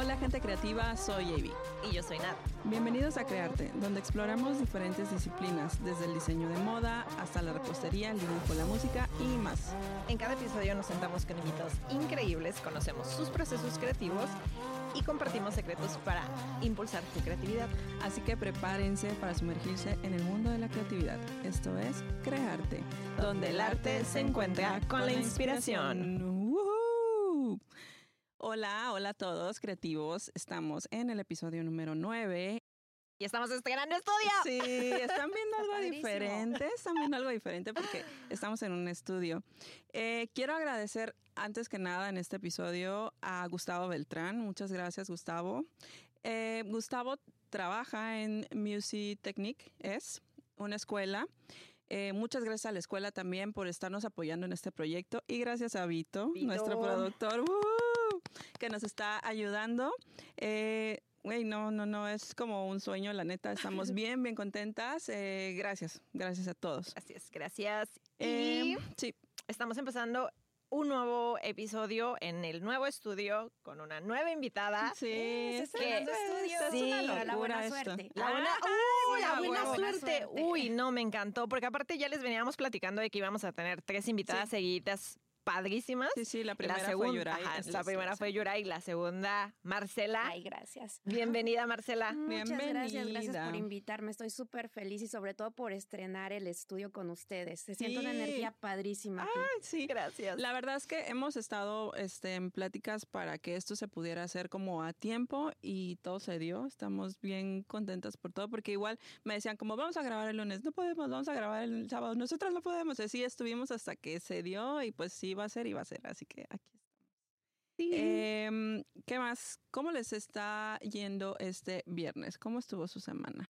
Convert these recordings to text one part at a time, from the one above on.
Hola gente creativa, soy Avi. Y yo soy Nat. Bienvenidos a Crearte, donde exploramos diferentes disciplinas, desde el diseño de moda hasta la repostería, el dibujo, la música y más. En cada episodio nos sentamos con invitados increíbles, conocemos sus procesos creativos y compartimos secretos para impulsar tu creatividad. Así que prepárense para sumergirse en el mundo de la creatividad. Esto es Crearte, donde el arte se encuentra con la inspiración. ¡Woohoo! Hola, hola a todos creativos. Estamos en el episodio número 9 Y estamos estrenando estudio. Sí, están viendo algo diferente, están viendo algo diferente porque estamos en un estudio. Eh, quiero agradecer antes que nada en este episodio a Gustavo Beltrán. Muchas gracias, Gustavo. Eh, Gustavo trabaja en Music Technique, es una escuela. Eh, muchas gracias a la escuela también por estarnos apoyando en este proyecto y gracias a Vito, Vito. nuestro productor, ¡uh! Que nos está ayudando. Eh, Güey, no, no, no, es como un sueño, la neta. Estamos bien, bien contentas. Eh, gracias, gracias a todos. Gracias, gracias. Eh, y sí, estamos empezando un nuevo episodio en el nuevo estudio con una nueva invitada. sí. Se es está dando estudio. es Sí, una la buena esto. suerte. La buena, Ah, ¡Uh, sí, la buena huevo. suerte. Buena suerte. Uy, no, me encantó, porque aparte ya les veníamos platicando de que íbamos a tener tres invitadas seguidas padrísimas. Sí, sí, la primera fue segunda- Yuray, ajá, la primera fue Yuray, la segunda Marcela. Ay, gracias. Bienvenida, Marcela. Muchas gracias, gracias Bienvenida. por invitarme. Estoy súper feliz y sobre todo por estrenar el estudio con ustedes. Se siente una energía padrísima. aquí. Ay, sí. Gracias. La verdad es que hemos estado este, en pláticas para que esto se pudiera hacer como a tiempo y todo se dio. Estamos bien contentas por todo porque igual me decían como vamos a grabar el lunes, no podemos, vamos a grabar el sábado, nosotras no podemos. Así estuvimos hasta que se dio y pues sí va a ser y va a ser. Así que aquí estamos. Em, ¿Qué más? ¿Cómo les está yendo este viernes? ¿Cómo estuvo su semana?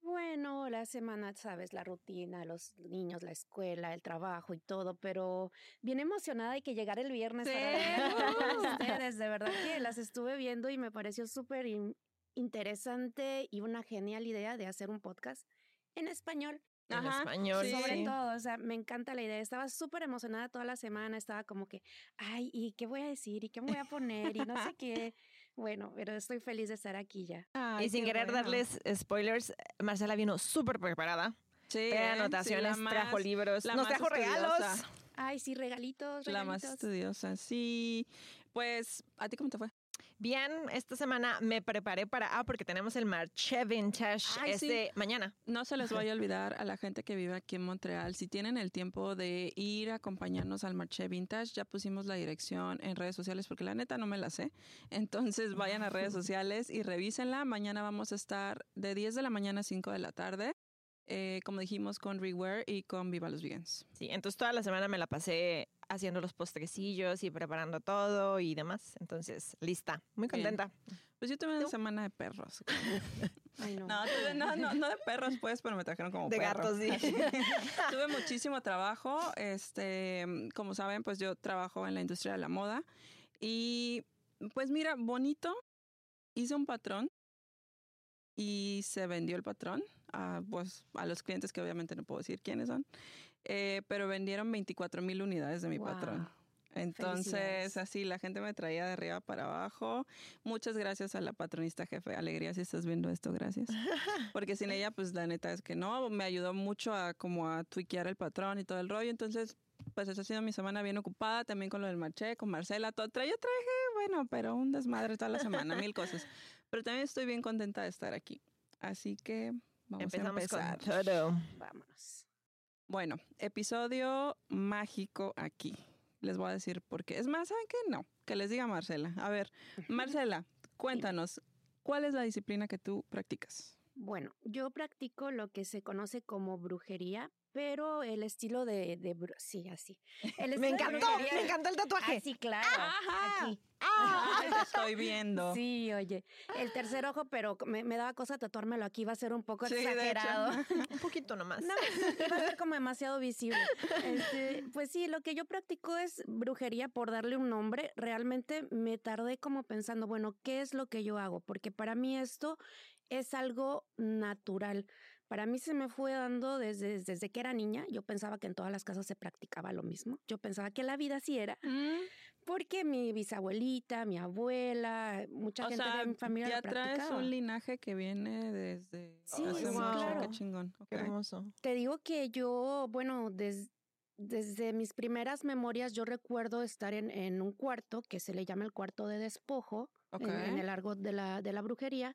Bueno, la semana, sabes, la rutina, los niños, la escuela, el trabajo y todo, pero bien emocionada de que llegara el viernes Sí. para ustedes. De verdad que las estuve viendo y me pareció súper in- interesante y una genial idea de hacer un podcast en español. En Ajá, español. sí. Sobre todo, o sea, me encanta la idea. Estaba súper emocionada toda la semana. Estaba como que, ay, ¿y qué voy a decir? ¿Y qué me voy a poner? Y no sé qué. Bueno, pero estoy feliz de estar aquí ya. Ay, y sin querer bueno. darles spoilers, Marcela vino súper preparada. Sí, ¿eh? anotaciones, Sí, la trajo más- libros, nos más trajo regalos. Ay, sí, regalitos, La más regalitos. estudiosa, sí. Pues, ¿a ti cómo te fue? Bien, esta semana me preparé para, ah, porque tenemos el Marché Vintage Ay, es sí. de mañana. No se les vaya a olvidar a la gente que vive aquí en Montreal. Si tienen el tiempo de ir a acompañarnos al Marché Vintage, ya pusimos la dirección en redes sociales porque la neta no me la sé. Entonces vayan a redes sociales y revísenla. Mañana vamos a estar de 10 de la mañana a 5 de la tarde. Eh, como dijimos, con Rewear y con Viva los Vegans. Sí, entonces toda la semana me la pasé haciendo los postrecillos y preparando todo y demás. Entonces, lista. Muy Bien. contenta. Pues yo tuve una ¿Tú? semana de perros. Ay, no. No, tuve- no, no, no de perros, pues, pero me trajeron como De perro. gatos, sí. Tuve muchísimo trabajo. Este, como saben, pues yo trabajo en la industria de la moda. Y pues mira, bonito. Hice un patrón y se vendió el patrón a, pues, a los clientes que obviamente no puedo decir quiénes son. Eh, pero vendieron 24 mil unidades de mi Wow. patrón. Entonces, así la gente me traía de arriba para abajo. Muchas gracias a la patronista jefe. Alegría si estás viendo esto, gracias. Porque sin ella, pues la neta es que no, me ayudó mucho a como a tweakear el patrón y todo el rollo. Entonces, pues esa ha sido mi semana bien ocupada, también con lo del marché, con Marcela, todo. Tra- Yo traje, bueno, pero un desmadre toda la semana, mil cosas. Pero también estoy bien contenta de estar aquí. Así que vamos Empezamos a empezar. con todo. Vámonos. Bueno, episodio mágico aquí. Les voy a decir por qué. Es más, ¿saben qué? No, que les diga Marcela. A ver, Marcela, cuéntanos, ¿cuál es la disciplina que tú practicas? Bueno, yo practico lo que se conoce como brujería, pero el estilo de, sí, así. El Me encantó, me encantó el tatuaje. Ah, sí, claro. Ajá. Aquí. Ay, te estoy viendo. Sí, oye, el tercer ojo, pero me, me daba cosa tatuármelo aquí, va a ser un poco Sí, de hecho. exagerado. Un poquito nomás. No, iba a ser como demasiado visible. Este, pues sí, lo que yo practico es brujería por darle un nombre. Realmente me tardé como pensando, bueno, ¿qué es lo que yo hago? Porque para mí esto es algo natural. Para mí se me fue dando desde, desde que era niña. Yo pensaba que en todas las casas se practicaba lo mismo. Yo pensaba que la vida así era. Mm, Porque mi bisabuelita, mi abuela, mucha O gente sea, de mi familia ya lo traes practicaba. un linaje que viene desde Sí, hace sí, mucho. claro. Qué chingón. Qué ok. hermoso. Te digo que yo, bueno, des- desde mis primeras memorias yo recuerdo estar en, en un cuarto que se le llama el cuarto de despojo, en, en el argot de la, de la brujería,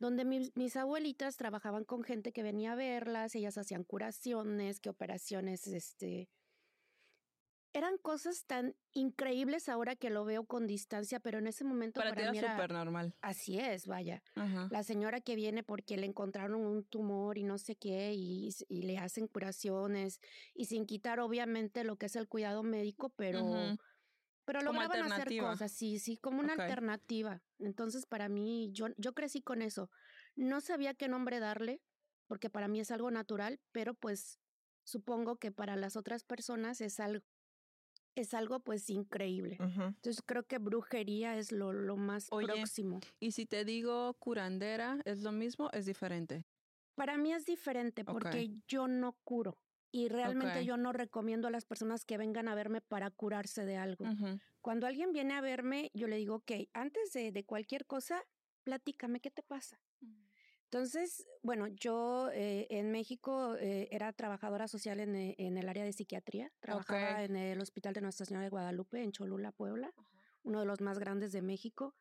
donde mis, mis abuelitas trabajaban con gente que venía a verlas, ellas hacían curaciones, que operaciones, este... Eran cosas tan increíbles ahora que lo veo con distancia, pero en ese momento Para para, ti mí era... súper normal. Así es, vaya. Ajá. La señora que viene porque le encontraron un tumor y no sé qué y, y le hacen curaciones y sin quitar obviamente lo que es el cuidado médico, pero. Pero lograban hacer cosas, sí, sí, como una alternativa. Entonces para mí, yo, yo crecí con eso. No sabía qué nombre darle porque para mí es algo natural, pero pues supongo que para las otras personas es algo, es algo pues increíble. Entonces creo que brujería es lo, lo más Oye, próximo. Y si te digo curandera, ¿es lo mismo? ¿Es diferente? Para mí es diferente porque yo no curo y realmente Ok. yo no recomiendo a las personas que vengan a verme para curarse de algo. Ujú. Cuando alguien viene a verme, yo le digo, ok, antes de, de cualquier cosa, platícame qué te pasa. Entonces, bueno, yo eh, en México eh, era trabajadora social en, eh, en el área de psiquiatría. Trabajaba Ok. en el Hospital de Nuestra Señora de Guadalupe, en Cholula, Puebla, uno de los más grandes de México.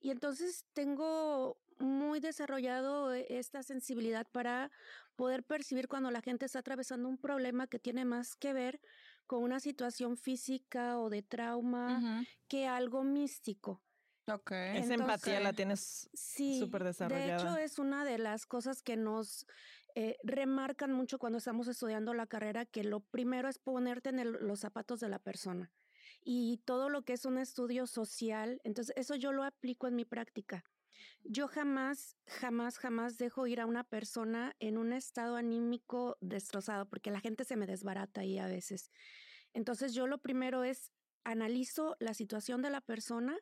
Y entonces tengo muy desarrollado eh, esta sensibilidad para poder percibir cuando la gente está atravesando un problema que tiene más que ver con una situación física o de trauma Ujú. que algo místico. Ok. Esa empatía la Entonces- tienes Sí, súper de hecho desarrollada. es una de las cosas que nos eh, remarcan mucho cuando estamos estudiando la carrera, que lo primero es ponerte en el- los zapatos de la persona y todo lo que es un estudio social, entonces eso yo lo aplico en mi práctica. Yo jamás, jamás, jamás dejo ir a una persona en un estado anímico destrozado, porque la gente se me desbarata ahí a veces. Entonces yo lo primero es analizo la situación de la persona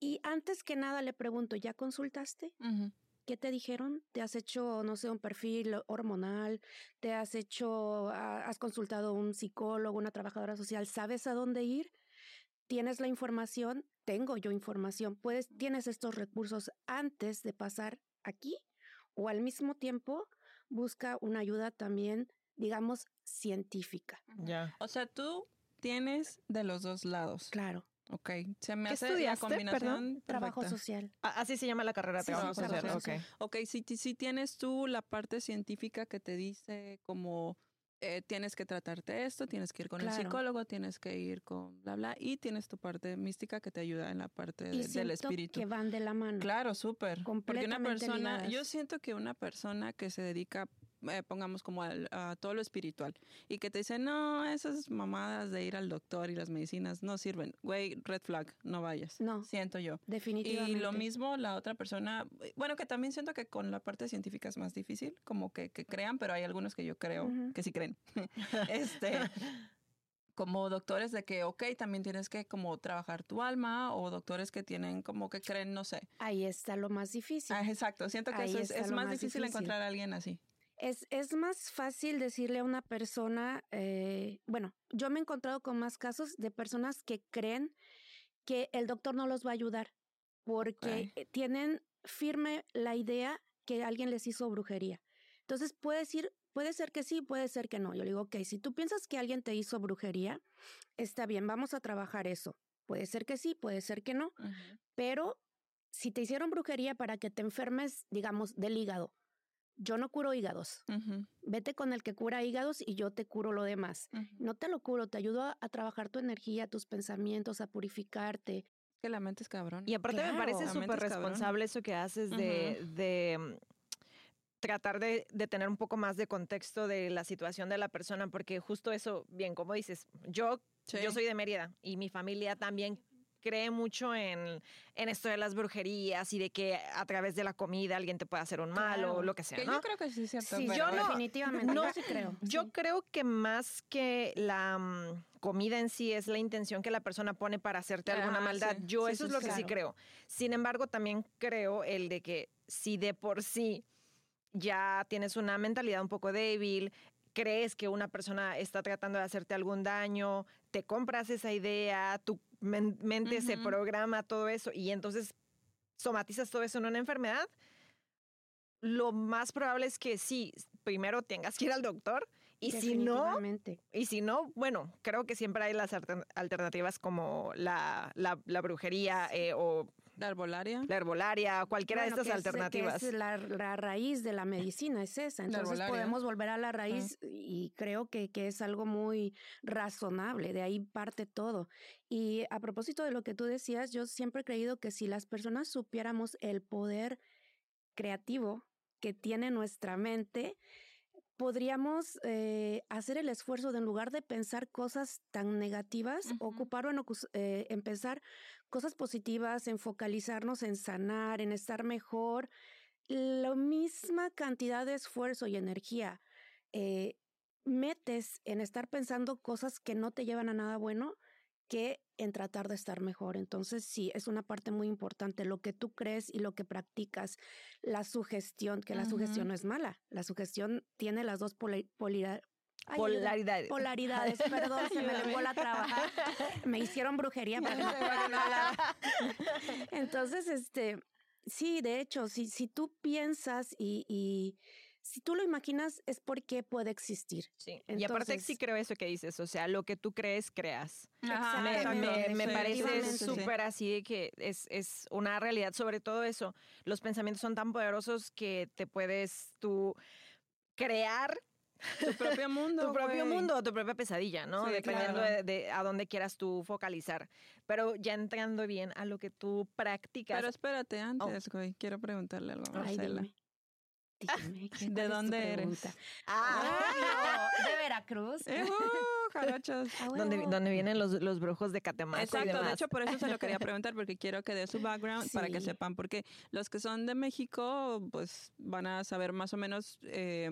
y antes que nada le pregunto, ¿ya consultaste? Ujú. ¿Qué te dijeron? ¿Te has hecho, no sé, un perfil hormonal? ¿Te has hecho, has consultado un psicólogo, una trabajadora social? ¿Sabes a dónde ir? ¿Tienes la información? Tengo yo información. Puedes, tienes estos recursos antes de pasar aquí o al mismo tiempo busca una ayuda también, digamos, científica. Ya. O sea, tú tienes de los dos lados. Claro, Ok. Se me ¿Qué hace la combinación. Trabajo social. Ah, Así se llama la carrera, Sí, trabajo sí, social. trabajo Ok. social. Ok, si, si tienes tú la parte científica que te dice como eh, tienes que tratarte esto, tienes que ir con el psicólogo, tienes que ir con bla, bla, y tienes tu parte mística que te ayuda en la parte Y de- del espíritu. que van de la mano. Claro, súper. Porque una persona, yo siento que una persona que se dedica, eh, pongamos como al- a todo lo espiritual, y que te dice, no, esas mamadas de ir al doctor y las medicinas no sirven. Güey, red flag, no vayas. No. Siento yo. Y Definitivamente. lo mismo la otra persona, bueno, que también siento que con la parte científica es más difícil, como que, que crean, pero hay algunos que yo creo Ujú. que sí creen. este, como doctores de que, ok, también tienes que como trabajar tu alma, o doctores que tienen como que creen, no sé. Ahí está lo más difícil. Ah, exacto, siento que Ahí eso es, es más, más difícil, difícil. encontrar a alguien así. Es, es más fácil decirle a una persona, eh, bueno, yo me he encontrado con más casos de personas que creen que el doctor no los va a ayudar porque tienen firme la idea que alguien les hizo brujería. Entonces puede decir, puede ser que sí, puede ser que no. Yo le digo, ok, si tú piensas que alguien te hizo brujería, está bien, vamos a trabajar eso. Puede ser que sí, puede ser que no, pero si te hicieron brujería para que te enfermes, digamos, del hígado, yo no curo hígados. Vete con el que cura hígados y yo te curo lo demás. No te lo curo, te ayudo a, a trabajar tu energía, tus pensamientos, a purificarte. Que la mente es cabrón. Y aparte me parece súper responsable eso que haces de, de, mm, tratar de, de tener un poco más de contexto de la situación de la persona, porque justo eso, bien, como dices, yo, yo soy de Mérida y mi familia también cree mucho en, en esto de las brujerías y de que a través de la comida alguien te puede hacer un mal o lo que sea, Que ¿no? yo creo que sí es cierto. Sí, pero- yo no- definitivamente. no- yo sí creo. Yo sí. creo que más que la mm, comida en sí es la intención que la persona pone para hacerte alguna Ah, maldad. sí. Yo eso es lo que sí creo. Sin embargo, también creo el de que si de por sí ya tienes una mentalidad un poco débil, crees que una persona está tratando de hacerte algún daño, te compras esa idea, tú mente se programa todo eso y entonces somatizas todo eso en una enfermedad, lo más probable es que sí, primero tengas que ir al doctor y si no, y si no, bueno, creo que siempre hay las altern- alternativas como la, la, la brujería eh, o La herbolaria. la herbolaria, cualquiera Bueno, de que estas es- que alternativas. Es, la, la raíz de la medicina, es esa. Entonces podemos volver a la raíz y creo que, que es algo muy razonable, de ahí parte todo. Y a propósito de lo que tú decías, yo siempre he creído que si las personas supiéramos el poder creativo que tiene nuestra mente, podríamos eh, hacer el esfuerzo de en lugar de pensar cosas tan negativas, Ujú. ocuparlo en, eh, en pensar cosas positivas, en focalizarnos en sanar, en estar mejor. La misma cantidad de esfuerzo y energía eh, metes en estar pensando cosas que no te llevan a nada bueno que en tratar de estar mejor. Entonces, sí, es una parte muy importante lo que tú crees y lo que practicas. La sugestión, que la sugestión no es mala. La sugestión tiene las dos poli-. Polaridades. polaridades. Perdón, se me lengó la trabajar. Me hicieron brujería para que no. Entonces, este, sí, de hecho, si, si tú piensas y, y si tú lo imaginas es porque puede existir. Sí. y aparte sí Entonces- creo eso que dices, o sea, lo que tú crees, creas. Ajá, me, me- me Sí, parece súper así de que es, es una realidad, sobre todo eso. Los pensamientos son tan poderosos que te puedes tú crear Tu propio mundo. tu propio güey. mundo o tu propia pesadilla, ¿no? Sí, Dependiendo claro. de, de a dónde quieras tú focalizar. Pero ya entrando bien a lo que tú practicas. Pero espérate antes, güey. Quiero preguntarle algo a Ay, Marcela. dime. Dime, ¿qué- ¿De dónde eres? ah, Obvio, de Veracruz. ¡Eh, uh! Ah, donde, vienen los, los brujos de Catemaco y Exacto, de demás. hecho por eso se lo quería preguntar porque quiero que dé su background para que Sí. sepan, porque los que son de México pues van a saber más o menos eh,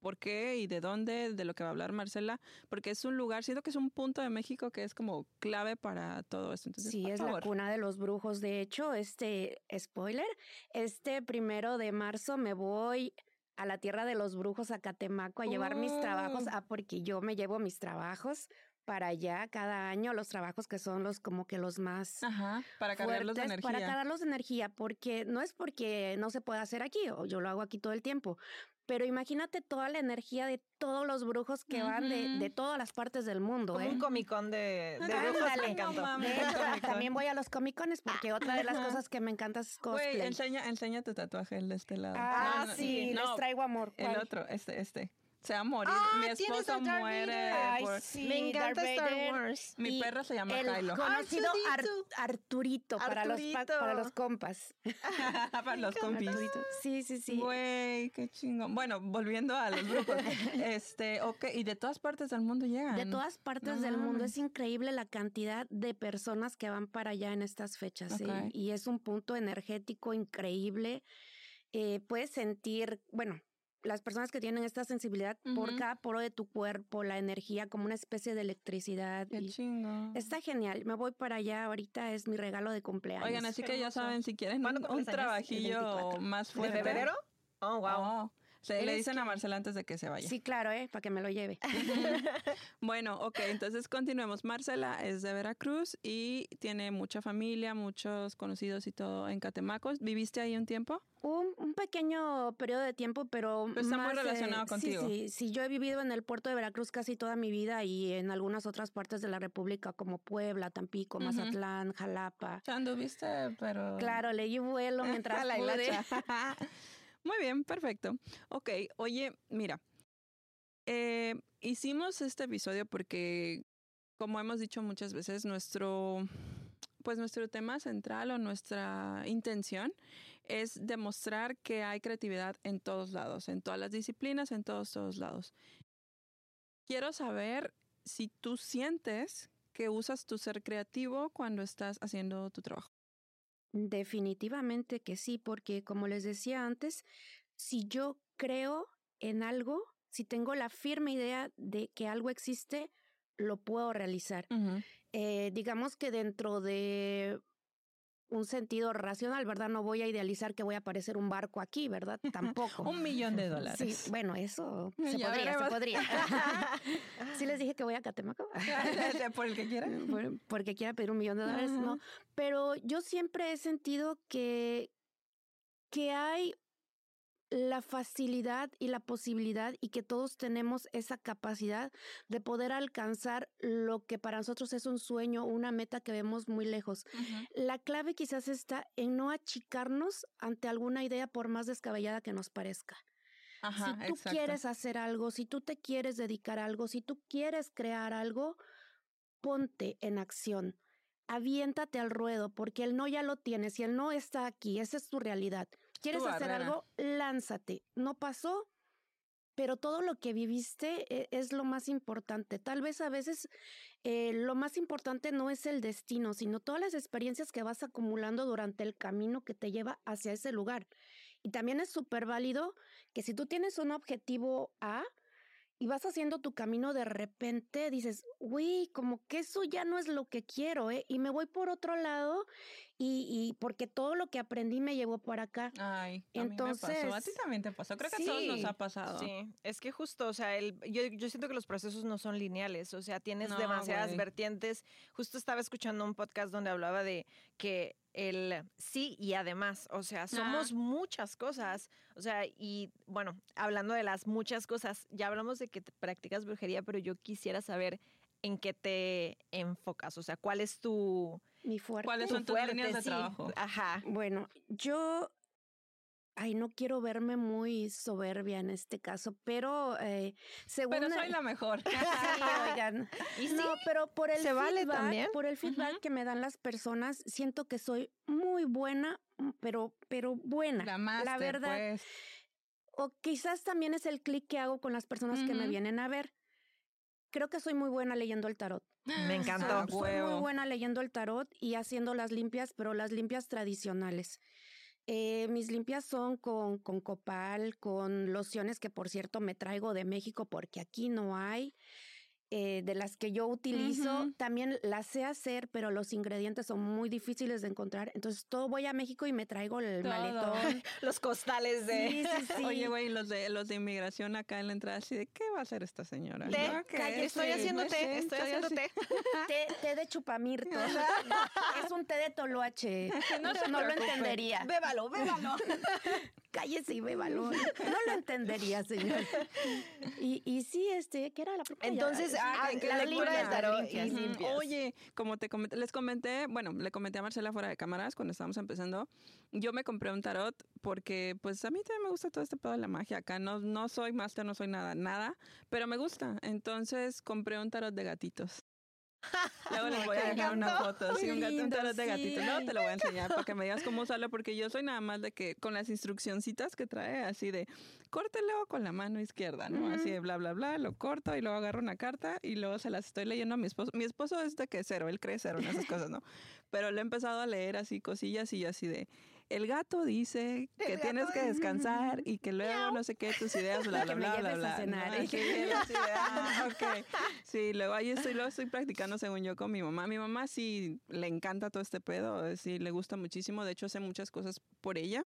por qué y de dónde, de lo que va a hablar Marcela, porque es un lugar, siento que es un punto de México que es como clave para todo esto. Entonces, Sí, es la cuna de los brujos. De hecho, este spoiler, este primero de marzo me voy a la tierra de los brujos a Catemaco a llevar mis trabajos. Oh. Ah, porque yo me llevo mis trabajos para allá cada año, los trabajos que son los como que los más Ajá, para cargarlos de fuertes, energía. Para cargarlos de energía, porque no es porque no se pueda hacer aquí, o yo lo hago aquí todo el tiempo. Pero imagínate toda la energía de todos los brujos que van de, de todas las partes del mundo. Como ¿eh? un Comic Con de, de Ándale, brujos, no me encantó. De hecho, también voy a los Comic Cones porque otra de las cosas que me encanta es Güey, cosplay. enseña, enseña tu tatuaje, el de este lado. Ah, No, no, sí, no, les traigo amor. el otro, este, este. Se va a morir. Ah, Mi esposo muere Vader. Ay, por... sí, me encanta Darth Star Vader Wars. Mi y perro se llama el Kylo. conocido Ar- Arturito. Arturito, para los, para los compas. para los compis. Arturito. Sí, sí, sí. Güey, qué chingón. Bueno, volviendo a los brujos. este, ok, y de todas partes del mundo llegan. De todas partes No del mundo. Es increíble la cantidad de personas que van para allá en estas fechas. Y es un punto energético increíble. Eh, puedes sentir, bueno, las personas que tienen esta sensibilidad por cada poro de tu cuerpo, la energía como una especie de electricidad. Qué y chingón. está genial. Me voy para allá. Ahorita es mi regalo de cumpleaños. Oigan, así Qué que ya saben, si quieren ¿Cuándo un, trabajillo El 24. más ¿De fuerte. febrero? Oh, wow. Oh, se le dicen a que- Marcela antes de que se vaya. Sí, claro, ¿eh? Para que me lo lleve. Bueno, ok, entonces continuemos. Marcela es de Veracruz y tiene mucha familia, muchos conocidos y todo en Catemacos. ¿Viviste ahí un tiempo? Un, un pequeño periodo de tiempo, pero, Pero está muy más, eh, relacionado sí, contigo. Sí, sí, yo he vivido en el puerto de Veracruz casi toda mi vida y en algunas otras partes de la República como Puebla, Tampico, Ujú. Mazatlán, Jalapa. Ya anduviste, pero... Claro, leí vuelo mientras La pude. Muy bien, perfecto. Ok, oye, mira, eh, hicimos este episodio porque, como hemos dicho muchas veces, nuestro, pues nuestro tema central o nuestra intención es demostrar que hay creatividad en todos lados, en todas las disciplinas, en todos, todos lados. Quiero saber si tú sientes que usas tu ser creativo cuando estás haciendo tu trabajo. Definitivamente que sí, porque como les decía antes, si yo creo en algo, si tengo la firme idea de que algo existe, lo puedo realizar. Eh, digamos que dentro de un sentido racional, ¿verdad? No voy a idealizar que voy a aparecer un barco aquí, ¿verdad? Tampoco. un millón de dólares. Sí, bueno, eso se podría, se podría. sí les dije que voy a Catemaco. por el que quiera. porque quiera pedir un millón de dólares, no. Pero yo siempre he sentido que, que hay la facilidad y la posibilidad y que todos tenemos esa capacidad de poder alcanzar lo que para nosotros es un sueño, una meta que vemos muy lejos. La clave quizás está en no achicarnos ante alguna idea por más descabellada que nos parezca. si tú quieres hacer algo, si tú te quieres dedicar a algo, si tú quieres crear algo, ponte en acción aviéntate al ruedo, porque el no ya lo tienes y el no está aquí, esa es tu realidad. ¿Quieres hacer algo? Lánzate. No pasó, pero todo lo que viviste eh, es lo más importante. Tal vez a veces eh, lo más importante no es el destino, sino todas las experiencias que vas acumulando durante el camino que te lleva hacia ese lugar. Y también es súper válido que si tú tienes un objetivo A, y vas haciendo tu camino de repente dices, uy, como que eso ya no es lo que quiero, ¿eh? Y me voy por otro lado y, y porque todo lo que aprendí me llevó para acá. Ay, entonces. A, mí me pasó. a ti también te pasó. Creo que a todos nos ha pasado. Sí, es que justo, o sea, el, yo, yo siento que los procesos no son lineales, o sea, tienes demasiadas vertientes. Justo estaba escuchando un podcast donde hablaba de que el sí y además, o sea, somos muchas cosas, o sea, y bueno, hablando de las muchas cosas, ya hablamos de que practicas brujería, pero yo quisiera saber en qué te enfocas, o sea, cuál es tu... Mi fuerte. ¿Cuáles son tus líneas de trabajo? Ajá. Bueno, yo ay, no quiero verme muy soberbia en este caso, pero eh, según... Pero soy la mejor. sí, oigan. no, pero por el ¿Se vale también? por el feedback que me dan las personas, siento que soy muy buena, mm, pero, pero buena. La, la verdad. Pues. O quizás también es el clic que hago con las personas que me vienen a ver. Creo que soy muy buena leyendo el tarot. Me encantó. soy muy buena leyendo el tarot y haciendo las limpias, pero las limpias tradicionales. Eh, mis limpias son con, con copal, con lociones que por cierto me traigo de México porque aquí no hay. Eh, de las que yo utilizo, también las sé hacer, pero los ingredientes son muy difíciles de encontrar. Entonces, todo voy a México y me traigo el maletón. los costales de... Sí, sí, sí. Oye, güey, los de, los de inmigración acá en la entrada, así de, ¿qué va a hacer esta señora? Té, estoy haciendo té, estoy haciendo té. té. de chupamirto. es un té de toloache. No, no lo entendería. Bébalo, bébalo. Cállese y bébalo. No lo entendería, señor. Y, y sí, este, ¿qué era la pregunta? Entonces, Ah, la lectura del tarot Oye, como te comenté, les comenté, bueno, le comenté a Marcela fuera de cámaras cuando estábamos empezando, yo me compré un tarot porque pues a mí también me gusta todo este pedo de la magia acá, no, no soy máster, no soy nada, nada, pero me gusta, entonces compré un tarot de gatitos. Luego les voy a dejar una foto, sí, un, gato, un tarot de gatito. No, te lo voy a enseñar para que me digas cómo usarlo, porque yo soy nada más de que con las instruccioncitas que trae, así de córtelo con la mano izquierda, ¿no? Así de bla, bla, bla, lo corto y luego agarro una carta y luego se las estoy leyendo a mi esposo. Mi esposo es de que cero, él cree cero en esas cosas, ¿no? Pero le he empezado a leer así cosillas y así de el gato dice que tienes que descansar y que luego no sé qué tus ideas, bla, bla, bla, bla, bla. cenar. ah, sí, luego ahí estoy, lo estoy practicando según yo con mi mamá. Mi mamá sí le encanta todo este pedo, sí le gusta muchísimo. De hecho, hace muchas cosas por ella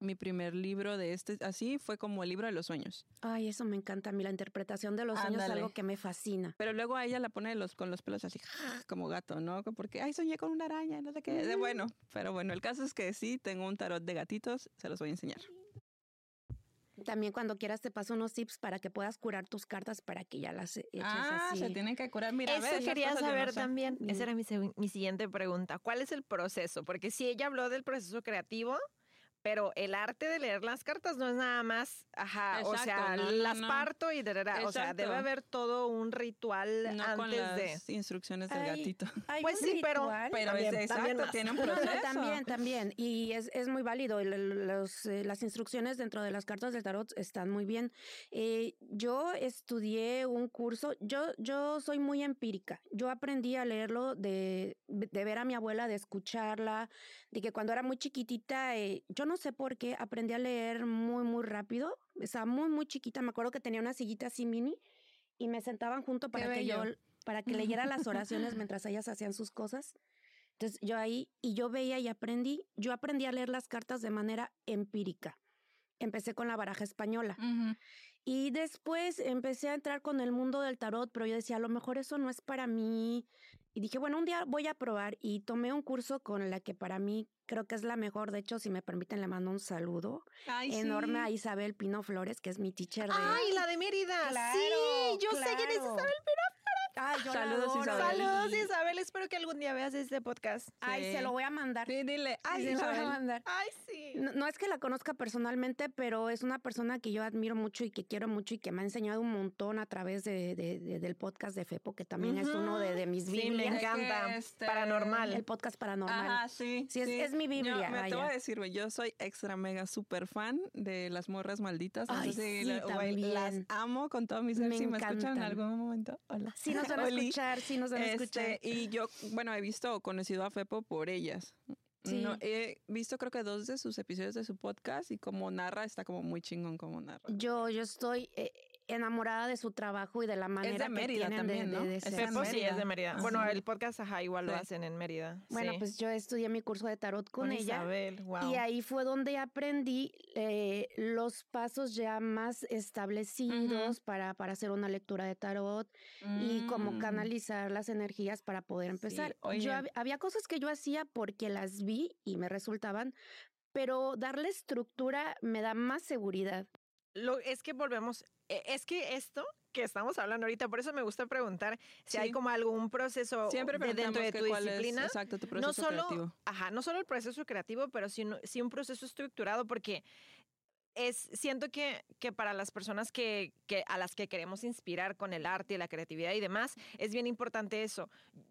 mi primer libro de este, así fue como el libro de los sueños. Ay, eso me encanta a mí, la interpretación de los sueños es algo que me fascina. Pero luego a ella la pone los, con los pelos así, como gato, ¿no? Porque, ay, soñé con una araña, no sé qué. De, bueno, pero bueno, el caso es que sí, tengo un tarot de gatitos, se los voy a enseñar. También cuando quieras te paso unos tips para que puedas curar tus cartas para que ya las eches ah, se tienen que curar. Mira, Eso quería saber también. Esa era mi, mi siguiente pregunta. ¿Cuál es el proceso? Porque si ella habló del proceso creativo, pero el arte de leer las cartas no es nada más, ajá, o sea, las parto y de o sea, debe haber todo un ritual antes con las instrucciones del gatito. pues sí, pero, pero también, es exacto, tiene un proceso. también, también, y es, es muy válido. Los, eh, las instrucciones dentro de las cartas del tarot están muy bien. Eh, yo estudié un curso, yo, yo soy muy empírica. Yo aprendí a leerlo de, de ver a mi abuela, de escucharla, de que cuando era muy chiquitita, eh, yo no sé por qué aprendí a leer muy, muy rápido. Estaba muy, muy chiquita. Me acuerdo que tenía una sillita así mini y me sentaban junto para que yo, para que leyera las oraciones mientras ellas hacían sus cosas. Entonces yo ahí, y yo veía y aprendí, yo aprendí a leer las cartas de manera empírica. Empecé con la baraja española. Y después empecé a entrar con el mundo del tarot, pero yo decía, a lo mejor eso no es para mí. Y dije, bueno, un día voy a probar y tomé un curso con la que para mí creo que es la mejor. De hecho, si me permiten, le mando un saludo enorme a Isabel Pino Flores, que es mi teacher de... ¡Ay, la de Mérida! sí, yo sé quién es Isabel Pino Saludos, Isabel. Saludos, Isabel. Espero que algún día veas este podcast. Ay, se lo voy a mandar. Sí, dile. Ay, se lo voy a mandar. Ay, sí. No, es que la conozca personalmente, pero es una persona que yo admiro mucho y que quiero mucho y que me ha enseñado un montón a través de, del podcast de Fepo, que también es uno de, mis Biblias. Sí, me encanta. Este, paranormal. El podcast paranormal. Ah, sí. Sí, es, mi Biblia. me te voy a decir, yo soy extra mega super fan de las morras malditas. Ay, sí, las amo con todo mi ser. si me escuchan en algún momento, hola. Sí, nos van a escuchar sí nos van a escuchar. Este, y yo, bueno, he visto, conocido a Fepo por ellas. Sí. No, he visto creo que dos de sus episodios de su podcast y como narra, está como muy chingón como narra. Yo, yo estoy, eh, enamorada de su trabajo y de la manera es de Mérida que también, de, ¿no? de, sí es de Mérida. Bueno, el podcast ajá, igual lo hacen en Mérida. Bueno, pues yo estudié mi curso de tarot con, ella. Isabel, wow. Y ahí fue donde aprendí eh, los pasos ya más establecidos para, para hacer una lectura de tarot y cómo mm. canalizar las energías para poder empezar. Yo había cosas que yo hacía porque las vi y me resultaban, pero darle estructura me da más seguridad. Lo, es que volvemos, e, es que esto que estamos hablando ahorita, por eso me gusta preguntar si hay como algún proceso Siempre de dentro de tu disciplina. exacto, tu proceso no solo, creativo. Ajá, no solo el proceso creativo, pero sí, sí un proceso estructurado, porque es, siento que, que para las personas que, que, a las que queremos inspirar con el arte y la creatividad y demás, es bien importante eso.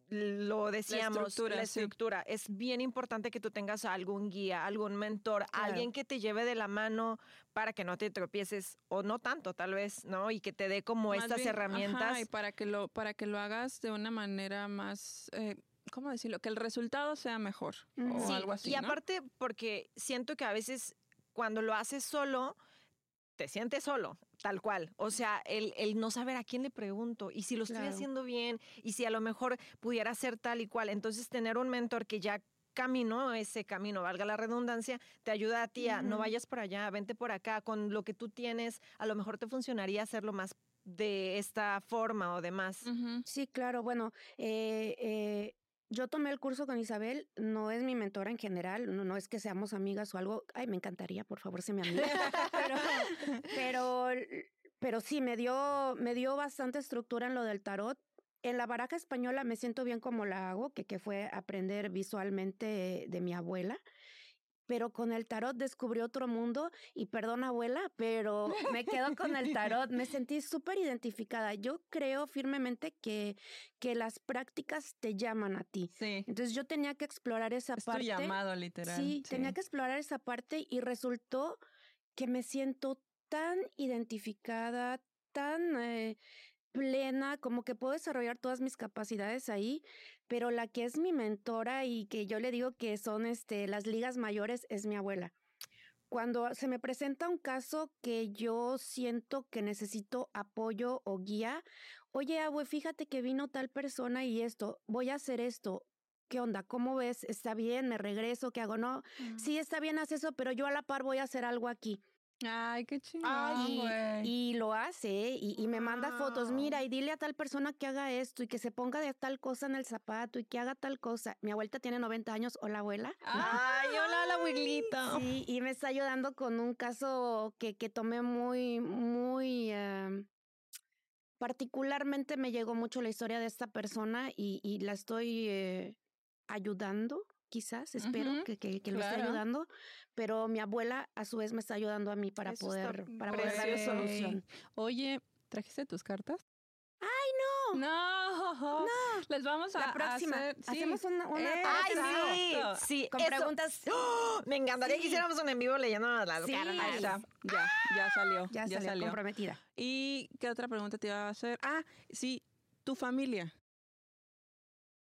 Lo decíamos, la estructura. La estructura. Es bien importante que tú tengas algún guía, algún mentor, alguien que te lleve de la mano para que no te tropieces, o no tanto tal vez, ¿no? Y que te dé como estas herramientas. y para que, lo, para que lo hagas de una manera más... Eh, ¿Cómo decirlo? Que el resultado sea mejor o algo así. Y aparte, porque siento que a veces cuando lo haces solo, te sientes solo, tal cual. O sea, el, el, no saber a quién le pregunto y si lo estoy haciendo bien y si a lo mejor pudiera ser tal y cual. Entonces, tener un mentor que ya caminó ese camino, valga la redundancia, te ayuda a ti a no vayas por allá, vente por acá, con lo que tú tienes, a lo mejor te funcionaría hacerlo más de esta forma o demás. Sí, claro. Bueno, eh, eh, yo tomé el curso con Isabel, no es mi mentora en general, no, no es que seamos amigas o algo. Ay, me encantaría, por favor, se me amiga. pero, pero, sí, me dio, me dio bastante estructura en lo del tarot. En la baraja española me siento bien como la hago, que, que fue aprender visualmente de mi abuela pero con el tarot descubrí otro mundo y perdón abuela, pero me quedo con el tarot, me sentí súper identificada. Yo creo firmemente que, que las prácticas te llaman a ti. Sí. Entonces yo tenía que explorar esa es parte. Tu llamado literal. Sí, tenía que explorar esa parte y resultó que me siento tan identificada, tan... Eh, plena, como que puedo desarrollar todas mis capacidades ahí, pero la que es mi mentora y que yo le digo que son este, las ligas mayores es mi abuela. Cuando se me presenta un caso que yo siento que necesito apoyo o guía, oye, abue, fíjate que vino tal persona y esto, voy a hacer esto, ¿qué onda? ¿Cómo ves? ¿Está bien? ¿Me regreso? ¿Qué hago? No, sí, está bien, haz eso, pero yo a la par voy a hacer algo aquí. Ay, qué chingón, y, lo hace y, me manda fotos. Mira, y dile a tal persona que haga esto y que se ponga de tal cosa en el zapato y que haga tal cosa. Mi abuelita tiene 90 años. Hola, abuela. Ay, hola, la abuelita. Sí, y me está ayudando con un caso que, que tomé muy, muy... Em, particularmente me llegó mucho la historia de esta persona y, y la estoy eh, ayudando quizás, espero que, que, que lo esté ayudando, pero mi abuela a su vez me está ayudando a mí para poder, para poder darle solución. Oye, ¿trajiste tus cartas? ¡Ay, no! No, no. Les vamos a la próxima. Hacer, Hacemos una, una Ay, sí, sí. Con preguntas. ¡Oh! Me encantaría que hiciéramos un en vivo leyendo las sí. cartas. Ya, ya, ya salió. Ya, ya salió, comprometida. ¿Y qué otra pregunta te iba a hacer? Ah, sí, tu familia.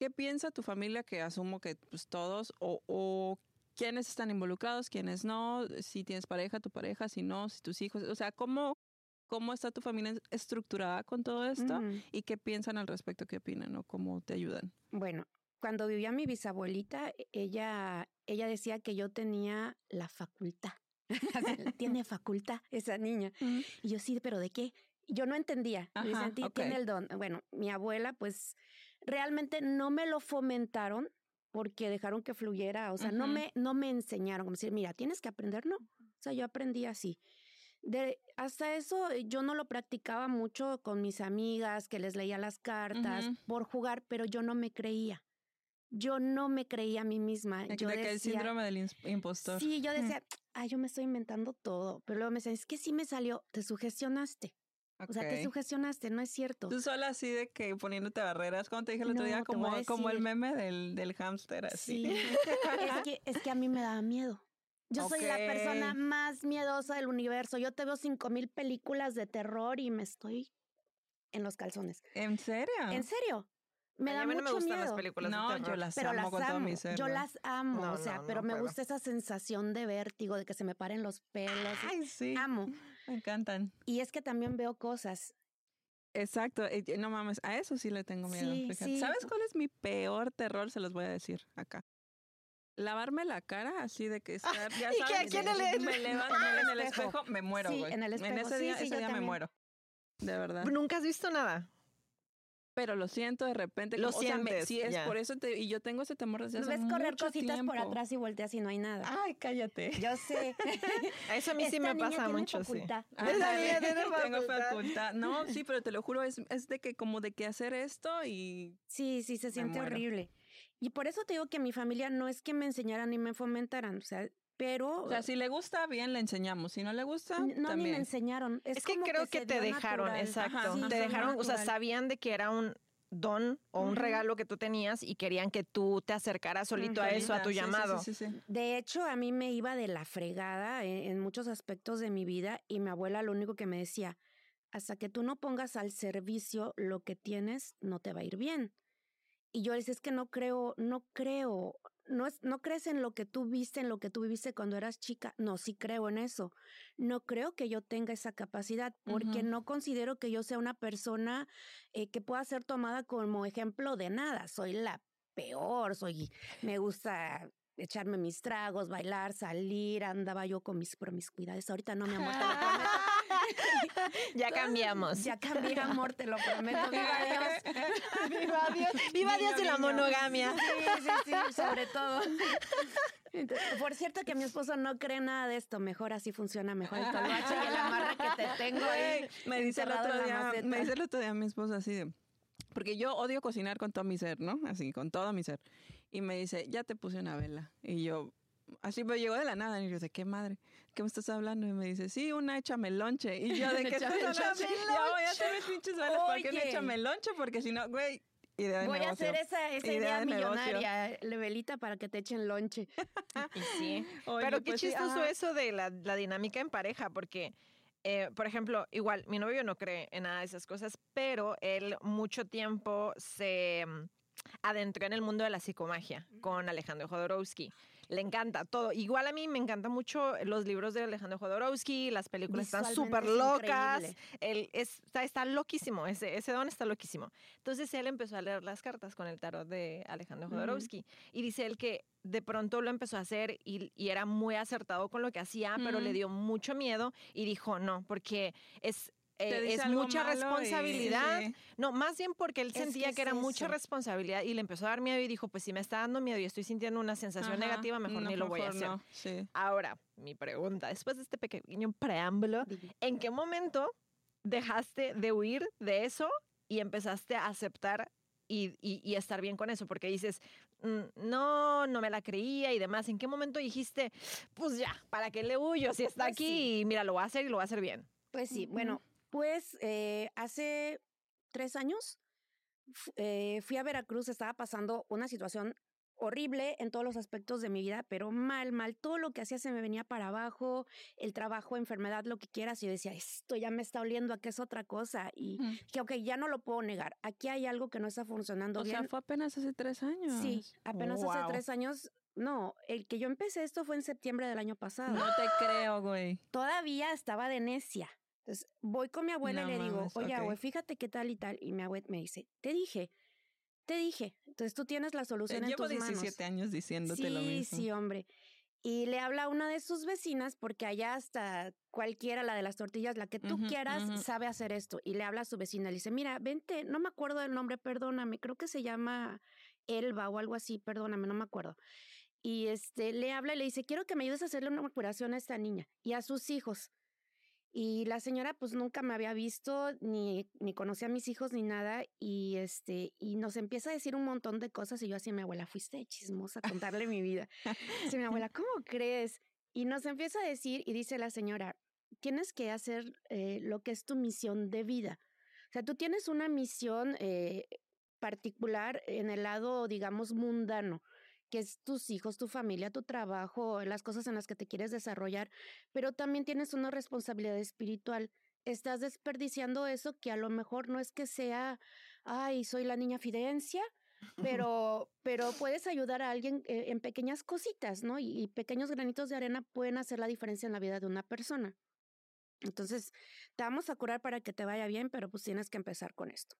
¿Qué piensa tu familia que asumo que pues todos o, o quiénes están involucrados, quiénes no, si tienes pareja, tu pareja, si no, si tus hijos, o sea, cómo cómo está tu familia estructurada con todo esto y qué piensan al respecto, qué opinan o cómo te ayudan. Bueno, cuando vivía mi bisabuelita, e, ella, ella decía que yo tenía la facultad. tiene facultad esa niña. Y yo sí, pero ¿de qué? Yo no entendía. me sentí, tiene el don. Bueno, mi abuela, pues realmente no me lo fomentaron porque dejaron que fluyera. O sea, no, me, no me enseñaron. Como decir, mira, tienes que aprender. No. O sea, yo aprendí así. De, hasta eso eh, yo no lo practicaba mucho con mis amigas, que les leía las cartas por jugar, pero yo no me creía. Yo no me creía a mí misma. yo decía, el síndrome del impostor. Sí, yo decía, ay, yo me estoy inventando todo. Pero luego me decían, es que sí me salió, te sugestionaste. O sea, te sugestionaste, no es cierto. Tú sola así de que poniéndote barreras, como te dije el otro día, como, como el meme del, del hámster, así. Sí. es, que, es que a mí me daba miedo. Yo soy la persona más miedosa del universo. Yo te veo cinco mil películas de terror y me estoy en los calzones. ¿En serio? ¿En serio? Me da mucho no me gustan las películas no, de terror. yo las amo con todo mi ser. Yo las amo, o sea, pero me gusta esa sensación de vértigo, de que se me paren los pelos. Ay, sí. Amo. Me encantan. Y es que también veo cosas. Exacto, no mames, a eso sí le tengo miedo. Sí, ¿Sabes cuál es mi peor terror? Se los voy a decir acá lavarme la cara así de que estar, ya ¿Y sabes, que, me levanto en el espejo, me muero, sí, en el espejo. En ese día, ese día me muero. De verdad. ¿Nunca has visto nada? Pero lo siento de repente. Lo sientes. sí, es por eso te, y yo tengo ese temor desde hace ves correr cositas por atrás y volteas y no hay nada. Ay, cállate. Yo sé. eso a mí sí me pasa mucho, sí. Esa niña tiene Tengo facultad. No, sí, pero te lo juro, es, es de que como de que hacer esto y... Sí, sí, se siente horrible. Y por eso te digo que mi familia no es que me enseñaran ni me fomentaran, o sea, pero... O sea, si le gusta, bien le enseñamos. Si no le gusta, No, ni me enseñaron. Es, que creo que, te dejaron, exacto. te dejaron, o sea, sabían de que era un don o un regalo que tú tenías y querían que tú te acercaras solito a eso, a tu llamado. de hecho, a mí me iba de la fregada en, en muchos aspectos de mi vida y mi abuela lo único que me decía, hasta que tú no pongas al servicio lo que tienes, no te va a ir bien. Y yo les es que no creo, no creo, no, es, no crees en lo que tú viste, en lo que tú viviste cuando eras chica. No, sí creo en eso. No creo que yo tenga esa capacidad porque no considero que yo sea una persona eh, que pueda ser tomada como ejemplo de nada. Soy la peor, soy, me gusta echarme mis tragos, bailar, salir, andaba yo con mis promiscuidades. Ahorita no, mi amor. ya cambiamos. Ya cambié, amor, te lo prometo. Viva Dios. Viva Dios. Viva Dios de la monogamia. Sí, sí, sí, sobre todo. por cierto que mi esposo no cree nada de esto, mejor así funciona mejor el toloache y el amarre que te tengo ahí. Me dice el otro día, me dice el otro día mi esposo así de porque yo odio cocinar con todo mi ser, ¿no? Así, con todo mi ser. Y me dice, ya te puse una vela. Y yo, así me llegó de la nada. Y yo, ¿de qué madre? ¿Qué me estás hablando? Y me dice, sí, una échame lonche. Y yo, ¿de qué estás hablando? Ya voy a hacer mis pinches velas. ¿Por qué una échame lonche? Porque si no, güey, Idea de Voy a hacer esa, esa idea, millonaria, levelita, para que te echen lonche. Pero qué pues chistoso eso de la, la, dinámica en pareja, porque, eh, por ejemplo, igual, mi novio no cree en nada de esas cosas, pero él mucho tiempo se mm, adentró en el mundo de la psicomagia con Alejandro Jodorowsky. Le encanta todo. Igual a mí me encantan mucho los libros de Alejandro Jodorowsky, las películas están súper locas. Él está, está loquísimo, ese, ese don está loquísimo. Entonces él empezó a leer las cartas con el tarot de Alejandro Jodorowsky. Y dice él que de pronto lo empezó a hacer y, era muy acertado con lo que hacía, pero le dio mucho miedo y dijo no, porque es eh, es mucha responsabilidad. No, más bien porque él sentía que, era mucha responsabilidad y le empezó a dar miedo y dijo, pues si me está dando miedo y estoy sintiendo una sensación negativa, mejor ni lo voy a hacer. Ahora, mi pregunta, después de este pequeño preámbulo, ¿en qué momento dejaste de huir de eso y empezaste a aceptar y, y, estar bien con eso, porque dices, mm, no, no me la creía y demás. ¿En qué momento dijiste, pues ya, ¿para qué le huyo si está pues aquí? Y mira, lo voy a hacer y lo voy a hacer bien. Pues sí, bueno, pues eh, hace tres años eh, fui a Veracruz, estaba pasando una situación horrible en todos los aspectos de mi vida, pero mal, mal. Todo lo que hacía se me venía para abajo, el trabajo, enfermedad, lo que quieras. Y yo decía, esto ya me está oliendo a que es otra cosa. Y que, ok, ya no lo puedo negar. Aquí hay algo que no está funcionando bien. O sea, fue apenas hace tres años. Sí, apenas hace tres años. No, el que yo empecé esto fue en septiembre del año pasado. No te creo, güey. Todavía estaba de necia. Entonces, voy con mi abuela y le digo, oye, fíjate qué tal y tal. Y mi abuela me dice, te dije, te dije, entonces tú tienes la solución en tus manos. Llevo 17 años diciéndote lo mismo. Sí, hombre. Y le habla a una de sus vecinas, porque allá hasta cualquiera, la de las tortillas, la que tú quieras, sabe hacer esto. Y le habla a su vecina, le dice, mira, vente, no me acuerdo del nombre, perdóname, creo que se llama Elba o algo así, perdóname, no me acuerdo. Y este, le habla y le dice, quiero que me ayudes a hacerle una curación a esta niña y a sus hijos. Y la señora pues nunca me había visto, ni, ni conocía a mis hijos ni nada, y este, y nos empieza a decir un montón de cosas, y yo así, mi abuela, fuiste chismosa a contarle mi vida. Dice mi abuela, ¿cómo crees? Y nos empieza a decir, y dice la señora, tienes que hacer eh, lo que es tu misión de vida. O sea, tú tienes una misión eh, particular en el lado, digamos, mundano que es tus hijos, tu familia, tu trabajo, las cosas en las que te quieres desarrollar, pero también tienes una responsabilidad espiritual. Estás desperdiciando eso que a lo mejor no es que sea, ay, soy la niña Fidencia, pero, pero puedes ayudar a alguien eh, en pequeñas cositas, ¿no? y pequeños granitos de arena pueden hacer la diferencia en la vida de una persona. Entonces, te vamos a curar para que te vaya bien, pero pues tienes que empezar con esto.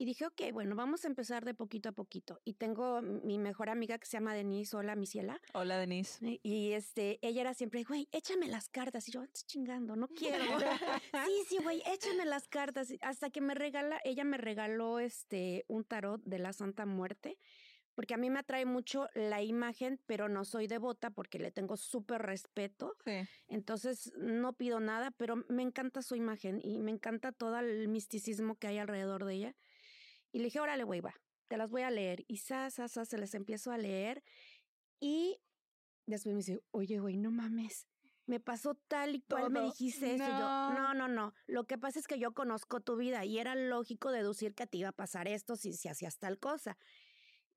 Y dije, ok, bueno, vamos a empezar de poquito a poquito. Y tengo mi mejor amiga que se llama Denise. Hola, mi ciela. Hola, Denise. Y, este, ella era siempre, güey, échame las cartas. Y yo, estoy chingando, no quiero. sí, sí, güey, échame las cartas. Hasta que me regala, ella me regaló este, un tarot de la Santa Muerte. Porque a mí me atrae mucho la imagen, pero no soy devota porque le tengo súper respeto. Sí. Entonces no pido nada, pero me encanta su imagen y me encanta todo el misticismo que hay alrededor de ella. Y le dije, órale, güey, va, te las voy a leer. Y sa, sa, sa, se les empiezo a leer. Y después me dice, oye, güey, no mames. Me pasó tal y cual me dijiste eso. No. yo, no, no, no. Lo que pasa es que yo conozco tu vida y era lógico deducir que te iba a pasar esto si, si hacías tal cosa.